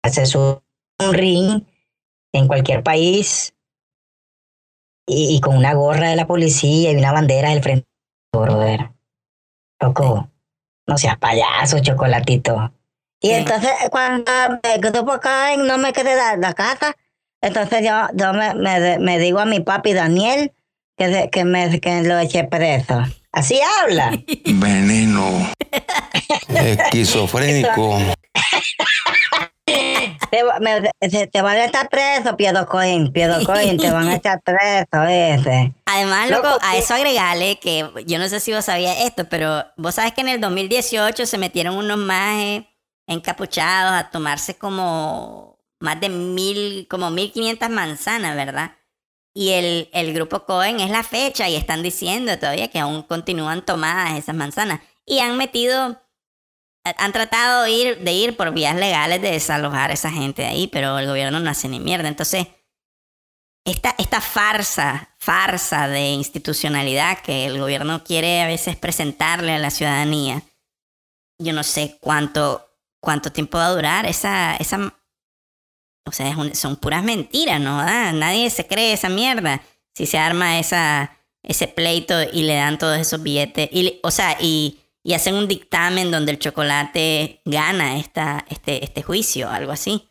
[SPEAKER 3] hace su un ring en cualquier país y, y con una gorra de la policía y una bandera del frente. Brother. Loco, no seas payaso, chocolatito. Y entonces cuando me quedo por acá y no me quedé la, la casa, entonces yo, yo me, me, me digo a mi papi Daniel que, de- que, me, que lo eché preso. Así habla.
[SPEAKER 6] Veneno. Esquizofrénico.
[SPEAKER 3] Te, va- me- te- te van a estar preso, Piedo Coin. Piedo Coin, te van a estar preso, ese.
[SPEAKER 2] Además, loco,
[SPEAKER 3] Loco,
[SPEAKER 2] a eso agregarle que yo no sé si vos sabías esto, pero vos sabes que en el 2018 se metieron unos majes encapuchados a tomarse como más de mil, como 1500 manzanas, ¿verdad? Y el, el grupo Cohen es la fecha y están diciendo todavía que aún continúan tomadas esas manzanas. Y han metido, han tratado de ir, de ir por vías legales de desalojar a esa gente de ahí, pero el gobierno no hace ni mierda. Entonces, esta, esta farsa, farsa de institucionalidad que el gobierno quiere a veces presentarle a la ciudadanía, yo no sé cuánto, cuánto tiempo va a durar esa, esa o sea, es un- son puras mentiras, ¿no? Ah, nadie se cree esa mierda. Si se arma esa, ese pleito y le dan todos esos billetes, y, o sea, y, y hacen un dictamen donde el chocolate gana esta, este, este juicio, algo así.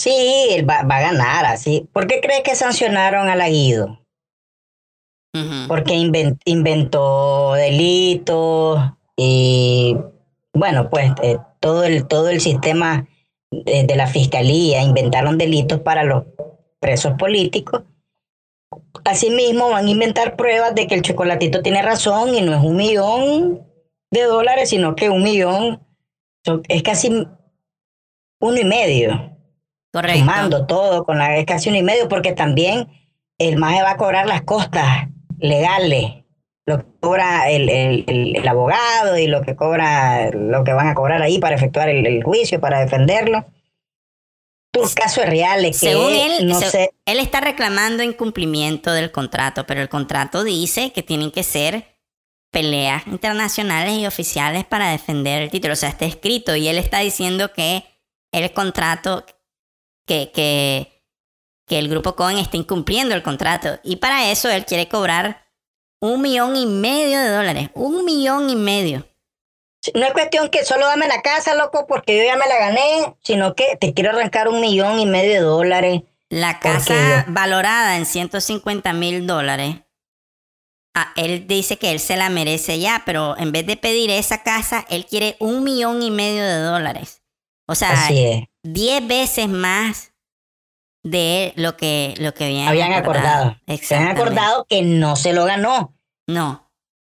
[SPEAKER 3] Sí, él va, va a ganar, así. ¿Por qué crees que sancionaron al Aguido?
[SPEAKER 2] Ujú.
[SPEAKER 3] Porque inven- inventó delitos y, bueno, pues eh, todo, el, todo el sistema de, de la fiscalía inventaron delitos para los presos políticos. Asimismo, van a inventar pruebas de que el chocolatito tiene razón y no es un millón de dólares, sino que un millón es casi uno y medio
[SPEAKER 2] Correcto.
[SPEAKER 3] sumando todo con la es casi uno y medio porque también el MAE va a cobrar las costas legales lo que cobra el, el- el- el abogado y lo que cobra lo que van a cobrar ahí para efectuar el, juicio para defenderlo tu caso es real es que
[SPEAKER 2] Según él,
[SPEAKER 3] no
[SPEAKER 2] se-
[SPEAKER 3] sé
[SPEAKER 2] él está reclamando incumplimiento del contrato, pero el contrato dice que tienen que ser peleas internacionales y oficiales para defender el título. O sea, está escrito y él está diciendo que el contrato, que, que, que el grupo Cohen está incumpliendo el contrato. Y para eso él quiere cobrar un millón y medio de dólares. Un millón y medio.
[SPEAKER 3] no es cuestión que solo dame la casa loco porque yo ya me la gané sino que te quiero arrancar un millón y medio de dólares
[SPEAKER 2] La
[SPEAKER 3] ¿Por
[SPEAKER 2] casa valorada en 150 mil dólares. ah, él dice que él se la merece ya, pero en vez de pedir esa casa, él quiere un millón y medio de dólares. O sea,
[SPEAKER 3] así es
[SPEAKER 2] 10 veces más de lo que, lo que habían,
[SPEAKER 3] habían acordado se
[SPEAKER 2] Exactamente.
[SPEAKER 3] acordado que no se lo ganó
[SPEAKER 2] No.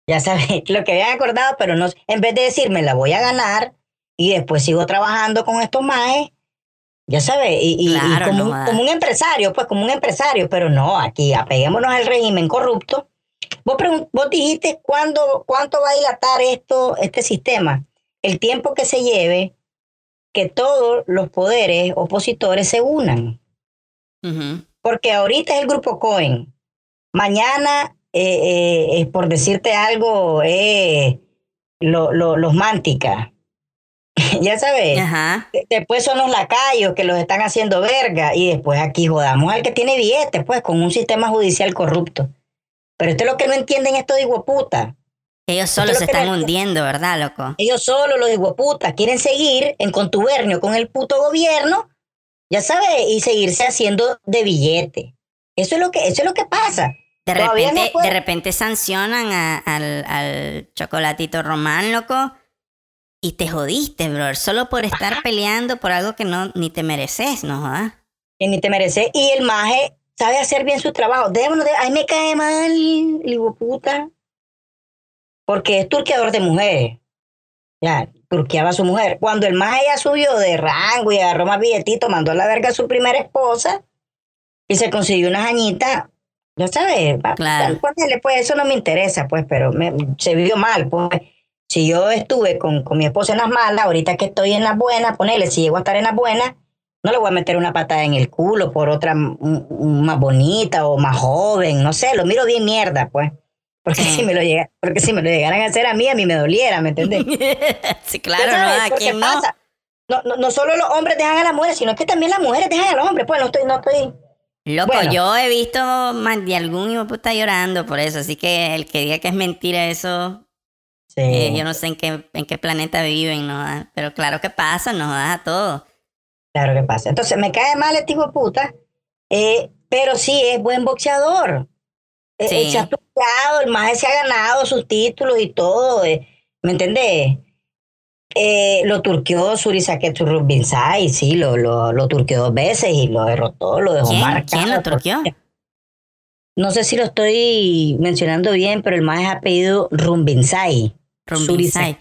[SPEAKER 3] Ya sabes, lo que habían acordado, pero no, en vez de decirme la voy a ganar y después sigo trabajando con estos maes, ya sabes, y, y- y
[SPEAKER 2] Claro,
[SPEAKER 3] como,
[SPEAKER 2] no
[SPEAKER 3] un,
[SPEAKER 2] jodas.
[SPEAKER 3] como un empresario, pues como un empresario, pero no, aquí apeguémonos al régimen corrupto. Vos, vos dijiste cuándo, cuánto va a dilatar esto, este sistema, el tiempo que se lleve que todos los poderes opositores se unan. Porque ahorita es el grupo Cohen. Mañana, eh, eh, es por decirte algo, eh, lo- lo- los Mántica. ya sabes.
[SPEAKER 2] Ajá.
[SPEAKER 3] Después son los lacayos que los están haciendo verga. Y después aquí jodamos al que tiene billetes, pues, con un sistema judicial corrupto. Pero esto es lo que no entienden estos hijueputas.
[SPEAKER 2] Ellos solo
[SPEAKER 3] es
[SPEAKER 2] se están
[SPEAKER 3] no-
[SPEAKER 2] hundiendo, ¿verdad, loco?
[SPEAKER 3] Ellos solo, los hijueputas, quieren seguir en contubernio con el puto gobierno, ya sabes, y seguirse haciendo de billete. Eso es lo que, eso es lo que pasa.
[SPEAKER 2] De
[SPEAKER 3] Todavía
[SPEAKER 2] repente, de repente sancionan a- al, al chocolatito román, loco. Y te jodiste, bro. Solo por estar peleando por algo que no ni te mereces, ¿no? jodas?
[SPEAKER 3] que ni te merece. Y el maje sabe hacer bien su trabajo. Démonos de, ay, me cae mal, hijo puta. Porque es turqueador de mujeres. Ya, turqueaba a su mujer. Cuando el maje ya subió de rango y agarró más billetito, mandó a la verga a su primera esposa y se consiguió unas añitas. Ya sabes,
[SPEAKER 2] Claro.
[SPEAKER 3] pues eso no me interesa, pues, pero me- se vio mal, pues. Si yo estuve con, con mi esposa en las malas, ahorita que estoy en las buenas, ponele, si llego a estar en las buenas, no le voy a meter una patada en el culo por otra más bonita o más joven, no sé, lo miro bien mierda, pues. Porque si me lo llega, porque si me lo llegaran a hacer a mí, a mí me doliera, ¿me entiendes?
[SPEAKER 2] sí, claro, ¿no?
[SPEAKER 3] sabes,
[SPEAKER 2] ¿A
[SPEAKER 3] porque
[SPEAKER 2] quién no?
[SPEAKER 3] pasa. No, no, no solo los hombres dejan a las mujeres, sino que también las mujeres dejan a los hombres. Pues no estoy, no estoy.
[SPEAKER 2] Loco,
[SPEAKER 3] Bueno.
[SPEAKER 2] yo he visto más de algún hijo puta llorando por eso. Así que el que diga que es mentira eso,
[SPEAKER 3] Sí.
[SPEAKER 2] eh, yo no sé en qué, en qué planeta viven, ¿no? jodas? Pero claro que pasa, nos da a todos.
[SPEAKER 3] Claro que pasa. Entonces me cae mal este hijo de puta, eh, pero sí es buen boxeador. Eh,
[SPEAKER 2] Sí.
[SPEAKER 3] eh, se ha estudiado, el maje se ha ganado sus títulos y todo. eh, ¿Me entendés? Eh, lo turqueó Surisaket Surrubinsay, sí, lo, lo, lo turqueó dos veces y lo derrotó, lo dejó
[SPEAKER 2] ¿Quién?
[SPEAKER 3] marcado.
[SPEAKER 2] ¿Quién lo turqueó?
[SPEAKER 3] No sé si lo estoy mencionando bien, pero el maje es apellido Rumbinsay.
[SPEAKER 2] Rumbinsay.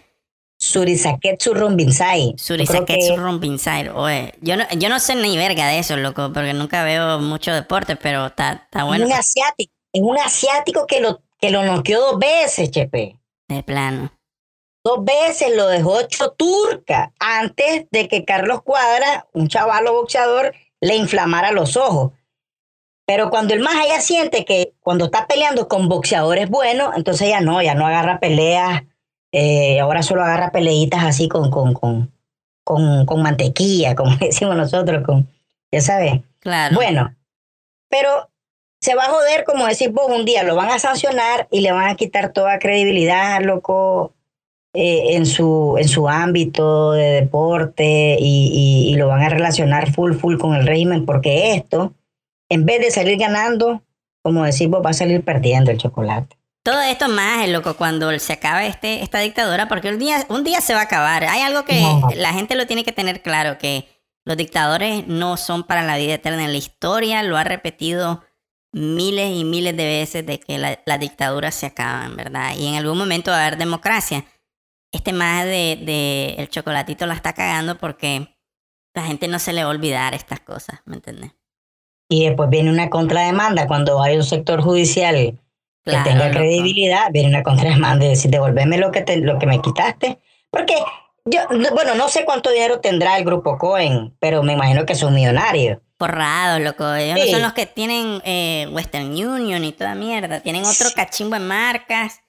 [SPEAKER 3] Surisaket Surrubinsay. Yo creo
[SPEAKER 2] Surisaketsu
[SPEAKER 3] que-
[SPEAKER 2] Rumbinsay. Oye, yo no, yo no sé ni verga de eso, loco, porque nunca veo mucho deporte, pero está, está bueno.
[SPEAKER 3] Es un asiático, es un asiático que lo, que lo noqueó dos veces, Chepe.
[SPEAKER 2] De plano.
[SPEAKER 3] Dos veces lo dejó hecho turca antes de que Carlos Cuadra, un chavalo boxeador, le inflamara los ojos. Pero cuando el más allá siente que cuando está peleando con boxeadores buenos, entonces ya no, ya no agarra peleas, eh, ahora solo agarra peleitas así con, con, con, con, con mantequilla, como decimos nosotros, con, ya sabes.
[SPEAKER 2] Claro.
[SPEAKER 3] Bueno, pero se va a joder, como decís vos, un día lo van a sancionar y le van a quitar toda credibilidad, loco, eh, en, su, en su ámbito de deporte y, y- y lo van a relacionar full, full con el régimen, porque esto, en vez de salir ganando, como decís vos, va a salir perdiendo el chocolate.
[SPEAKER 2] Todo esto más, loco, cuando se acabe este, esta dictadura, porque un día, un día se va a acabar. Hay algo que
[SPEAKER 3] No.
[SPEAKER 2] la gente lo tiene que tener claro, que los dictadores no son para la vida eterna. En la historia lo ha repetido miles y miles de veces de que la- las dictaduras se acaban, ¿verdad? Y en algún momento va a haber democracia. Este más de, de el chocolatito la está cagando porque la gente no se le va a olvidar estas cosas, ¿me entiendes?
[SPEAKER 3] Y después viene una contrademanda cuando hay un sector judicial que
[SPEAKER 2] Claro,
[SPEAKER 3] tenga
[SPEAKER 2] loco.
[SPEAKER 3] credibilidad, viene una contrademanda y decir, devolveme lo que, te, lo que me quitaste. Porque yo, no- bueno, no sé cuánto dinero tendrá el grupo Cohen, pero me imagino que son millonarios.
[SPEAKER 2] Forrados, loco. Ellos no son los que tienen eh, Western Union y toda mierda. Tienen otro cachimbo en marcas.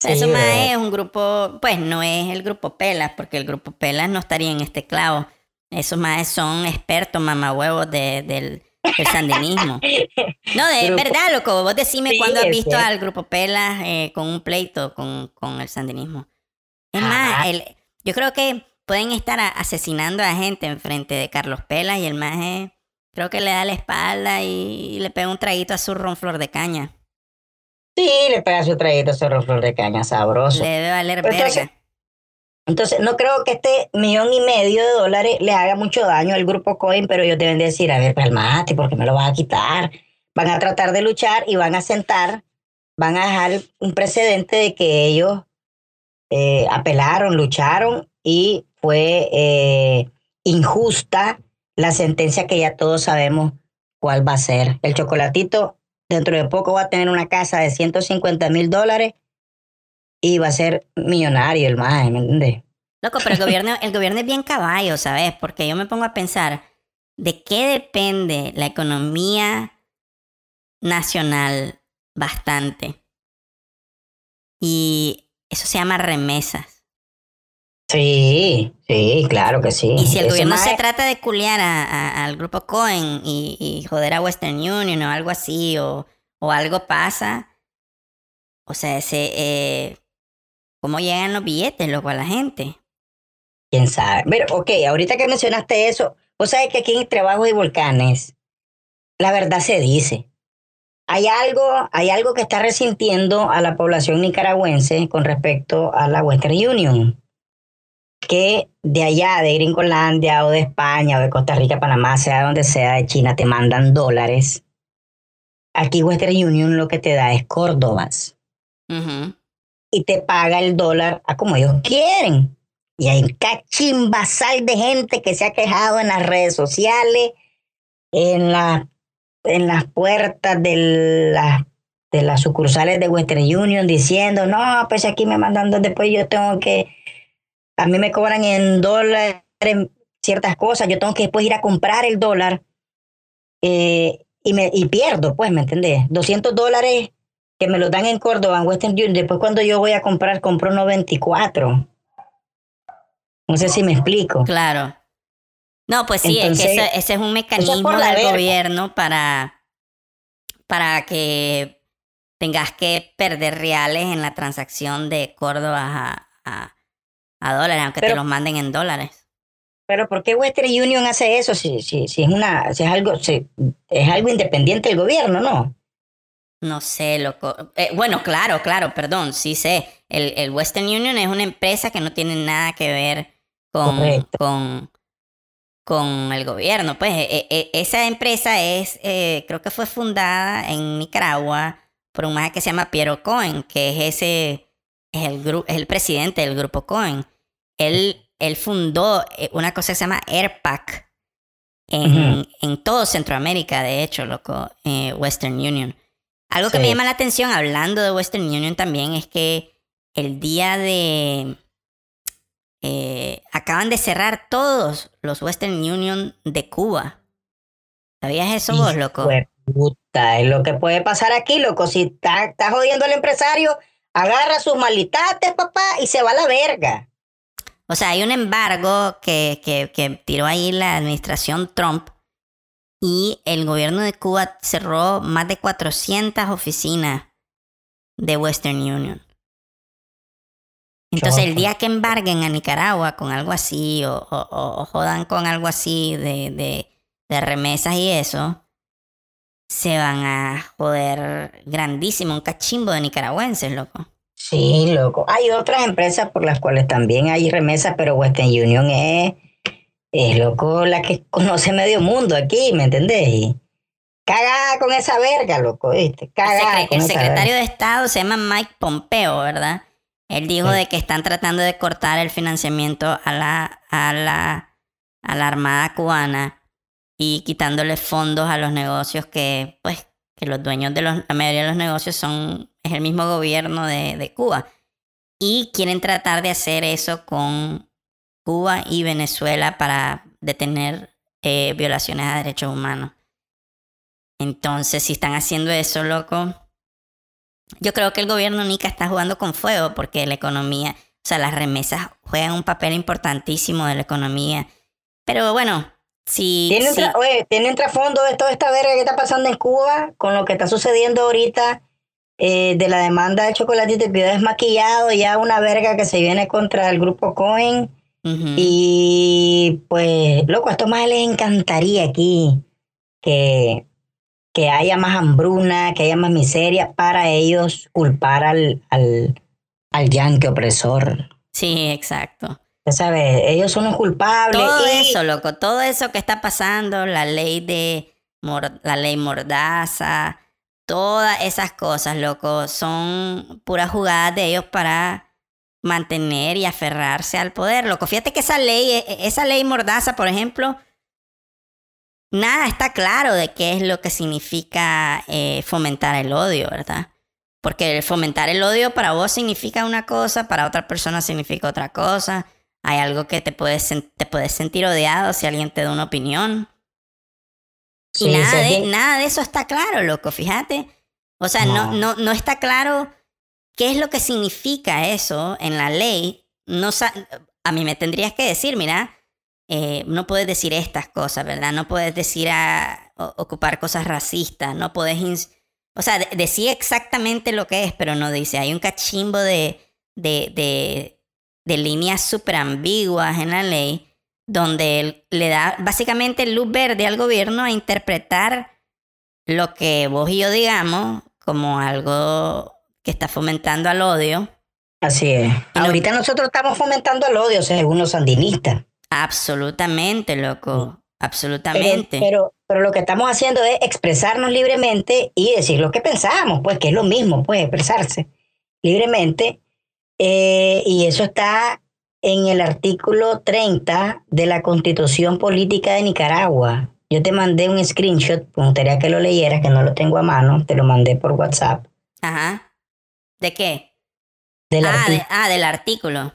[SPEAKER 3] Sí,
[SPEAKER 2] Eso más es un grupo, pues no es el grupo Pelas, porque el grupo Pelas no estaría en este clavo. Esos más son expertos mamahuevos de, del, del sandinismo. No, de
[SPEAKER 3] Grupo-
[SPEAKER 2] verdad, loco. Vos decime
[SPEAKER 3] Sí,
[SPEAKER 2] cuándo has visto
[SPEAKER 3] cierto.
[SPEAKER 2] al grupo Pelas eh, con un pleito con, con el sandinismo. Es
[SPEAKER 3] Jamás.
[SPEAKER 2] más, el, yo creo que pueden estar a- asesinando a gente enfrente de Carlos Pelas y el más creo que le da la espalda y le pega un traguito a su ron flor de caña.
[SPEAKER 3] Sí, le pega su traguito a ese flor de caña sabroso.
[SPEAKER 2] Le debe valer
[SPEAKER 3] Pero entonces-
[SPEAKER 2] verga.
[SPEAKER 3] Entonces, no creo que este millón y medio de dólares le haga mucho daño al grupo Cohen, pero ellos deben decir, a ver, calmate, ¿por qué me lo vas a quitar? Van a tratar de luchar y van a sentar, van a dejar un precedente de que ellos eh, apelaron, lucharon y fue eh, injusta la sentencia que ya todos sabemos cuál va a ser. El chocolatito dentro de poco va a tener una casa de 150 mil dólares y va a ser millonario el más, ¿me entiendes?
[SPEAKER 2] Loco, pero el gobierno, el gobierno es bien caballo, ¿sabes? Porque yo me pongo a pensar, ¿de qué depende la economía nacional bastante? Y eso se llama remesas.
[SPEAKER 3] Sí, sí, claro que sí.
[SPEAKER 2] Y si el
[SPEAKER 3] Ese
[SPEAKER 2] gobierno
[SPEAKER 3] mae-
[SPEAKER 2] se trata de culiar a- a- al grupo Cohen y, y joder a Western Union o algo así, o, o algo pasa, o sea, ese, eh, ¿cómo llegan los billetes, loco, a la gente?
[SPEAKER 3] quién sabe. Pero, ok, ahorita que mencionaste eso, vos sabés que aquí en Trabajos y Volcanes, la verdad se dice. Hay algo, hay algo que está resintiendo a la población nicaragüense con respecto a la Western Union. Que de allá, de Gringolandia o de España o de Costa Rica, Panamá, sea donde sea, de China, te mandan dólares. Aquí Western Union lo que te da es córdobas. Y te paga el dólar a como ellos quieren. Y hay un cachimbasal de gente que se ha quejado en las redes sociales, en, la, en las puertas de, la- de las sucursales de Western Union diciendo, no, pues aquí me mandan, después yo tengo que, a mí me cobran en dólares ciertas cosas, yo tengo que después ir a comprar el dólar eh, y, me, y pierdo, pues, ¿me entendés? 200 dólares que me los dan en Córdoba, en Western Union, después cuando yo voy a comprar, compro 94. No sé si me explico.
[SPEAKER 2] Claro. No, pues sí, es que ese, ese es un mecanismo del
[SPEAKER 3] verga.
[SPEAKER 2] gobierno para, para que tengas que perder reales en la transacción de Córdoba a, a, a dólares, aunque te los manden en dólares.
[SPEAKER 3] Pero ¿por qué Western Union hace eso si, si, si es una si es algo si es algo independiente del gobierno, no?
[SPEAKER 2] No sé, loco. Eh, bueno, claro, claro, perdón, sí sé. El, el, Western Union es una empresa que no tiene nada que ver con, con, con el gobierno. Pues e, e, esa empresa es, eh, creo que fue fundada en Nicaragua por un maje que se llama Piero Cohen, que es ese, es el, es el presidente del grupo Cohen. Él, él fundó eh, una cosa que se llama AirPac en, en todo Centroamérica, de hecho, loco, Western Union. Algo que me llama la atención hablando de Western Union también es que el día de... Eh, acaban de cerrar todos los Western Union de Cuba. ¿Sabías eso vos, loco?
[SPEAKER 3] Puta, es lo que puede pasar aquí, loco. Si estás está jodiendo al empresario, agarra sus malitates, papá, y se va a la verga.
[SPEAKER 2] O sea, hay un embargo que, que, que tiró ahí la administración Trump y el gobierno de Cuba cerró más de 400 oficinas de Western Union. Entonces, el día que embarguen a Nicaragua con algo así, o, o, jodan con algo así de, de, de, remesas y eso, se van a joder grandísimo, un cachimbo de nicaragüenses, loco.
[SPEAKER 3] Sí, loco. Hay otras empresas por las cuales también hay remesas, pero Western Union es es loco la que conoce medio mundo aquí, ¿me entendés? Y cagada con esa verga, loco, ¿viste? Cagada
[SPEAKER 2] el, secretario de Estado se llama Mike Pompeo, ¿verdad? Él dijo de que están tratando de cortar el financiamiento a la, a la, a la Armada cubana y quitándole fondos a los negocios que, pues, que los dueños de los, la mayoría de los negocios son, es el mismo gobierno de, de Cuba. Y quieren tratar de hacer eso con Cuba y Venezuela para detener eh, violaciones a derechos humanos. Entonces, si están haciendo eso, loco, yo creo que el gobierno Nica está jugando con fuego porque la economía, o sea, las remesas juegan un papel importantísimo de la economía. Pero bueno, si...
[SPEAKER 3] ¿Tienen, trasfondo de toda esta verga que está pasando en Cuba con lo que está sucediendo ahorita eh, de la demanda de chocolatito y video desmaquillado, ya una verga que se viene contra el grupo Cohen? Y pues, loco, a estos más les encantaría aquí que, que haya más hambruna, que haya más miseria para ellos culpar al, al, al yanque opresor.
[SPEAKER 2] Sí, exacto.
[SPEAKER 3] Ya sabes, ellos son los culpables.
[SPEAKER 2] Todo eso, loco, todo eso que está pasando, la ley de la ley mordaza, todas esas cosas, loco, son puras jugadas de ellos para mantener y aferrarse al poder. Loco, fíjate que esa ley, e, e, esa ley mordaza, por ejemplo, nada está claro de qué es lo que significa eh, fomentar el odio, ¿verdad? Porque fomentar el odio para vos significa una cosa, para otra persona significa otra cosa. Hay algo que te puedes, te puedes sentir odiado si alguien te da una opinión. y nada, de, nada de eso está claro, loco, fíjate. O sea, no, no, no está claro ¿Qué es lo que significa eso en la ley? No a mí me tendrías que decir, mira, eh, no puedes decir estas cosas, ¿verdad? No puedes decir a, ocupar cosas racistas, no puedes... O sea, decir exactamente lo que es, pero no dice. Hay un cachimbo de, de, de, de líneas súper ambiguas en la ley donde le da básicamente luz verde al gobierno a interpretar lo que vos y yo digamos como algo que está fomentando al odio.
[SPEAKER 3] Así es. Ahorita nosotros estamos fomentando el odio, según los sandinistas.
[SPEAKER 2] Absolutamente, loco. Absolutamente.
[SPEAKER 3] Pero, pero, lo que estamos haciendo es expresarnos libremente y decir lo que pensamos, pues que es lo mismo, pues expresarse libremente. Eh, y eso está en el artículo 30 de la Constitución Política de Nicaragua. Yo te mandé un screenshot, me gustaría que lo leyeras, que no lo tengo a mano, te lo mandé por WhatsApp.
[SPEAKER 2] Ajá. ¿De qué?
[SPEAKER 3] Del
[SPEAKER 2] ah, ah, del artículo.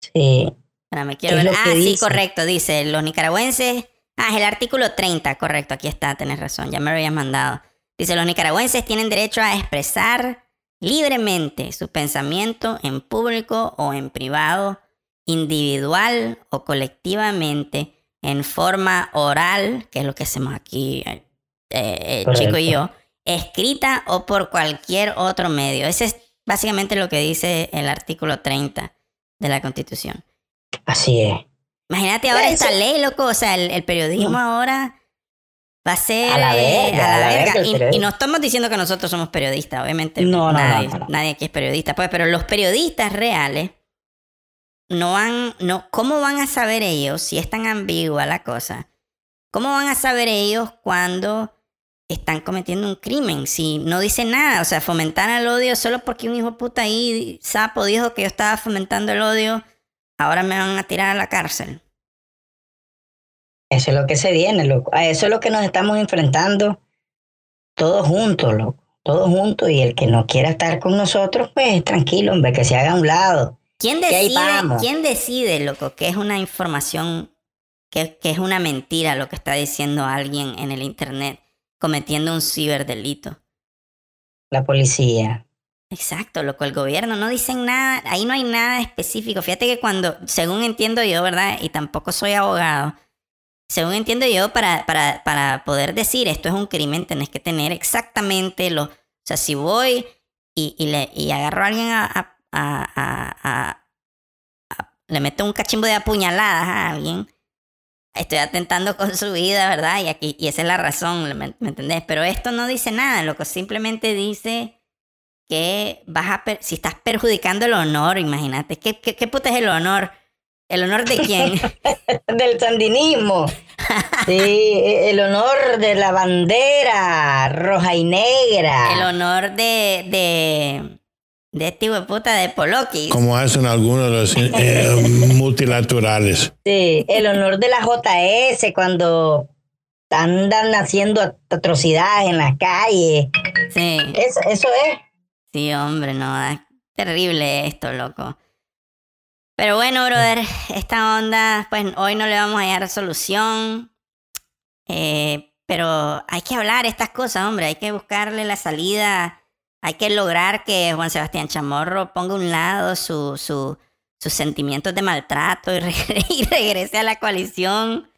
[SPEAKER 3] Sí.
[SPEAKER 2] me quiero ver. Ah, sí, correcto, dice, los nicaragüenses... Ah, es el artículo 30, correcto, aquí está, tenés razón, ya me lo habías mandado. Dice, los nicaragüenses tienen derecho a expresar libremente su pensamiento en público o en privado, individual o colectivamente, en forma oral, que es lo que hacemos aquí, eh, eh Chico y yo, escrita o por cualquier otro medio. Ese es básicamente lo que dice el artículo 30 de la Constitución.
[SPEAKER 3] Así es.
[SPEAKER 2] Imagínate ahora esta ley, loco. O sea, el, periodismo ahora va a ser
[SPEAKER 3] A la
[SPEAKER 2] eh,
[SPEAKER 3] verga,
[SPEAKER 2] a la Y- Y, no estamos diciendo que nosotros somos periodistas, obviamente.
[SPEAKER 3] No, no,
[SPEAKER 2] nadie,
[SPEAKER 3] no, no, no.
[SPEAKER 2] nadie aquí es periodista, pues, pero los periodistas reales no van, no, ¿cómo van a saber ellos si es tan ambigua la cosa? ¿Cómo van a saber ellos cuando están cometiendo un crimen? Si no dicen nada, o sea, fomentar el odio solo porque un hijo de puta ahí, sapo, dijo que yo estaba fomentando el odio, ahora me van a tirar a la cárcel.
[SPEAKER 3] Eso es lo que se viene, loco. A eso es lo que nos estamos enfrentando todos juntos, loco. Todos juntos. Y el que no quiera estar con nosotros, pues tranquilo, hombre, que se haga a un lado.
[SPEAKER 2] ¿Quién decide. ¿Quién decide, loco, que es una información, que, que es una mentira lo que está diciendo alguien en el internet cometiendo un ciberdelito?
[SPEAKER 3] La policía.
[SPEAKER 2] Exacto, loco, el gobierno no dicen nada, ahí no hay nada específico. Fíjate que cuando, según entiendo yo, ¿verdad? Y tampoco soy abogado, según entiendo yo, para, para, para poder decir esto es un crimen, tenés que tener exactamente lo... O sea, si voy y, y, le, y agarro a alguien a, a- a- le meto un cachimbo de apuñaladas a alguien, estoy atentando con su vida, ¿verdad? Y, aquí, y esa es la razón, ¿me, me entendés? Pero esto no dice nada, loco, simplemente dice que vas a si estás perjudicando el honor, imagínate, ¿qué, qué, qué puta es el honor? ¿El honor de quién?
[SPEAKER 3] Del sandinismo. Sí, el honor de la bandera roja y negra.
[SPEAKER 2] el honor de, de, de este hijo de puta de Polokis.
[SPEAKER 5] como hacen algunos de los eh, multilaterales.
[SPEAKER 3] Sí, el honor de la JS cuando andan haciendo atrocidades en las calles.
[SPEAKER 2] Sí,
[SPEAKER 3] Eso, eso es.
[SPEAKER 2] sí, hombre, no, es terrible esto, loco. Pero bueno, brother, esta onda, pues hoy no le vamos a hallar solución. Eh, pero hay que hablar estas cosas, hombre, hay que buscarle la salida. Hay que lograr que Juan Sebastián Chamorro ponga a un lado su, su, sus sentimientos de maltrato y, regre- y regrese a la coalición.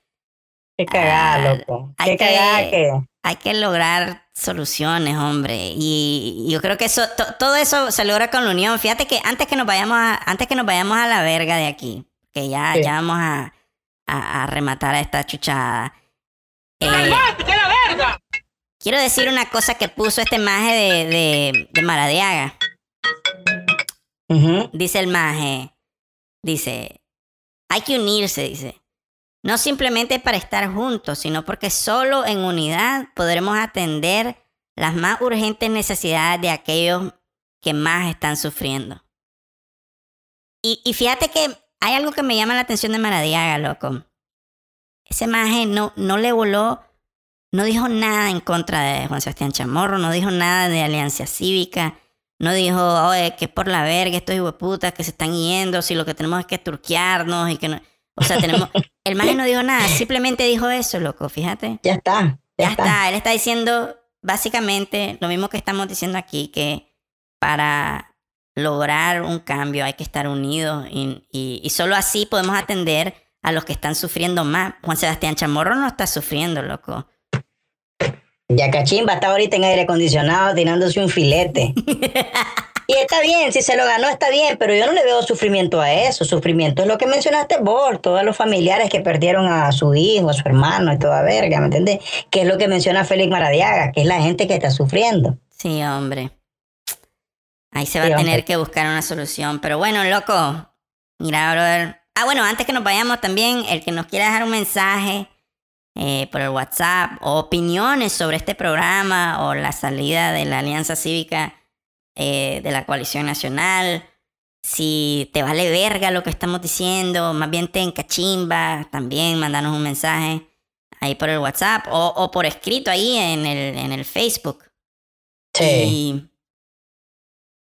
[SPEAKER 3] Qué cagada,
[SPEAKER 2] Ah,
[SPEAKER 3] loco.
[SPEAKER 2] hay
[SPEAKER 3] Qué
[SPEAKER 2] que-
[SPEAKER 3] cagada que.
[SPEAKER 2] Hay que lograr soluciones, hombre. Y yo creo que eso, to- todo eso se logra con la unión. Fíjate que antes que nos vayamos a, antes que nos vayamos a la verga de aquí, que ya,
[SPEAKER 3] Sí.
[SPEAKER 2] ya vamos a, a- a rematar a esta chuchada. eh, quiero decir una cosa que puso este maje de, de, de Maradiaga. Dice el maje, dice, hay que unirse, dice. No simplemente para estar juntos, sino porque solo en unidad podremos atender las más urgentes necesidades de aquellos que más están sufriendo. Y, y fíjate que hay algo que me llama la atención de Maradiaga, loco. Ese maje no, no le voló, no dijo nada en contra de Juan Sebastián Chamorro, no dijo nada de Alianza Cívica, no dijo, oye, que por la verga estos hueputas que se están yendo, si lo que tenemos es que turquearnos y que no... O sea, tenemos... El maje no dijo nada, simplemente dijo eso, loco, fíjate.
[SPEAKER 3] Ya está. Ya,
[SPEAKER 2] Ya
[SPEAKER 3] está.
[SPEAKER 2] está, él está diciendo básicamente lo mismo que estamos diciendo aquí, que para lograr un cambio hay que estar unidos y, y- y solo así podemos atender a los que están sufriendo más. Juan Sebastián Chamorro no está sufriendo, loco.
[SPEAKER 3] Ya Cachimba está ahorita en aire acondicionado tirándose un filete. y está bien, si se lo ganó está bien, pero yo no le veo sufrimiento a eso. Sufrimiento es lo que mencionaste vos, todos los familiares que perdieron a su hijo, a su hermano y toda verga, ¿me entendés? Que es lo que menciona Félix Maradiaga, que es la gente que está sufriendo.
[SPEAKER 2] Sí, hombre. Ahí se va
[SPEAKER 3] Sí,
[SPEAKER 2] a tener
[SPEAKER 3] hombre.
[SPEAKER 2] que buscar una solución. Pero bueno, loco. Mira, brother. Ah, bueno, antes que nos vayamos también, el que nos quiera dejar un mensaje eh, por el WhatsApp o opiniones sobre este programa o la salida de la Alianza Cívica eh, de la Coalición Nacional. Si te vale verga lo que estamos diciendo, más bien te encachimba, también mandanos un mensaje ahí por el WhatsApp o, o por escrito ahí en el, en el Facebook.
[SPEAKER 3] Sí.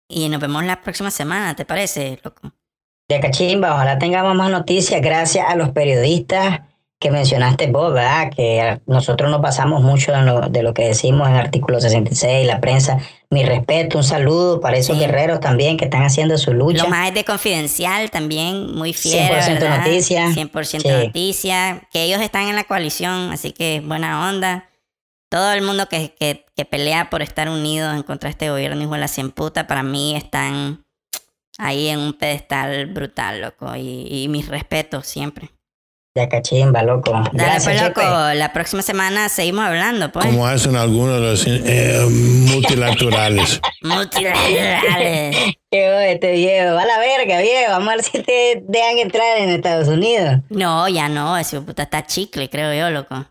[SPEAKER 2] Y, y nos vemos la próxima semana, ¿te parece, loco?
[SPEAKER 3] Ya Cachimba, ojalá tengamos más noticias gracias a los periodistas que mencionaste vos, ¿verdad? Que nosotros nos basamos mucho en lo, de lo que decimos en artículo 66, la prensa. Mi respeto, un saludo para esos
[SPEAKER 2] Sí.
[SPEAKER 3] guerreros también que están haciendo su lucha.
[SPEAKER 2] Lo más de Confidencial también, muy fiel.
[SPEAKER 3] 100%
[SPEAKER 2] ¿verdad?
[SPEAKER 3] noticia.
[SPEAKER 2] 100%
[SPEAKER 3] Sí.
[SPEAKER 2] noticia. Que ellos están en la coalición, así que buena onda. Todo el mundo que, que, que pelea por estar unidos en contra de este gobierno, hijo de la cien puta, para mí están ahí en un pedestal brutal, loco. Y, y mis respetos siempre.
[SPEAKER 3] Ya cachimba, loco.
[SPEAKER 2] Dale,
[SPEAKER 3] Gracias,
[SPEAKER 2] pues, loco.
[SPEAKER 3] jefe.
[SPEAKER 2] La próxima semana seguimos hablando, pues.
[SPEAKER 5] Como hacen algunos de los eh, multilaterales.
[SPEAKER 2] Multilaterales.
[SPEAKER 3] Qué bueno este viejo. Va a la verga, viejo. Vamos a ver si te dejan entrar en Estados Unidos.
[SPEAKER 2] No, ya no. Ese puta está chicle, creo yo, loco.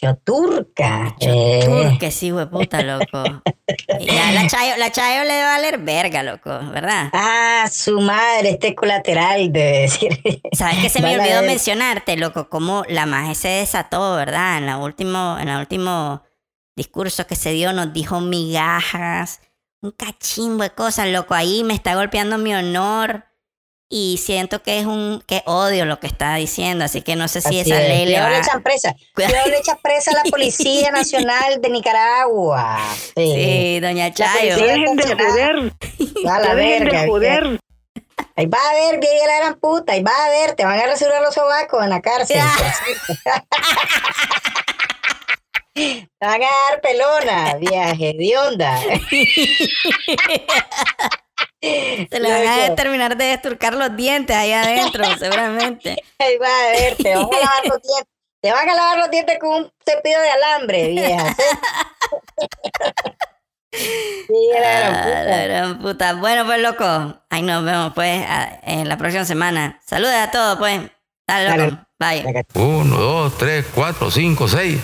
[SPEAKER 3] Choturca. Eh,
[SPEAKER 2] Que sí, güey, puta, loco. Ya la Chayo, la Chayo le va a valer verga, loco, ¿verdad?
[SPEAKER 3] Ah, su madre, este colateral, debe decir.
[SPEAKER 2] ¿Sabes que se me olvidó mencionarte, loco? Cómo la maje se desató, ¿verdad? En la último, en el último discurso que se dio nos dijo migajas, un cachimbo de cosas, loco. Ahí me está golpeando mi honor y siento que es un que odio lo que está diciendo, así que no sé si
[SPEAKER 3] Así
[SPEAKER 2] esa
[SPEAKER 3] es.
[SPEAKER 2] ley le
[SPEAKER 3] Cuidado,
[SPEAKER 2] va.
[SPEAKER 3] le echan presa. Cuidado, le echan presa a la Policía Nacional de Nicaragua. Sí.
[SPEAKER 2] Sí, doña Chayo.
[SPEAKER 6] Dejen de joder.
[SPEAKER 3] Va a la
[SPEAKER 6] dejen
[SPEAKER 3] verga.
[SPEAKER 6] de joder.
[SPEAKER 3] Ahí va a ver, vieja la gran puta. Ahí va a ver, te van a resolver los sobacos en la cárcel. te van a dar pelona, viaje, de onda.
[SPEAKER 2] Se le van a terminar de desturcar los dientes ahí adentro, seguramente.
[SPEAKER 3] Ahí va a ver, te van a lavar los dientes. Te van a lavar los dientes con un cepillo de alambre, vieja. Sí, la gran
[SPEAKER 2] Ah,
[SPEAKER 3] puta.
[SPEAKER 2] la gran puta. Bueno, pues, loco. Ahí nos vemos, pues, a- en la próxima semana. Saludos a todos, pues. Dale, loco. Bye.
[SPEAKER 7] Uno, dos, tres, cuatro, cinco, seis.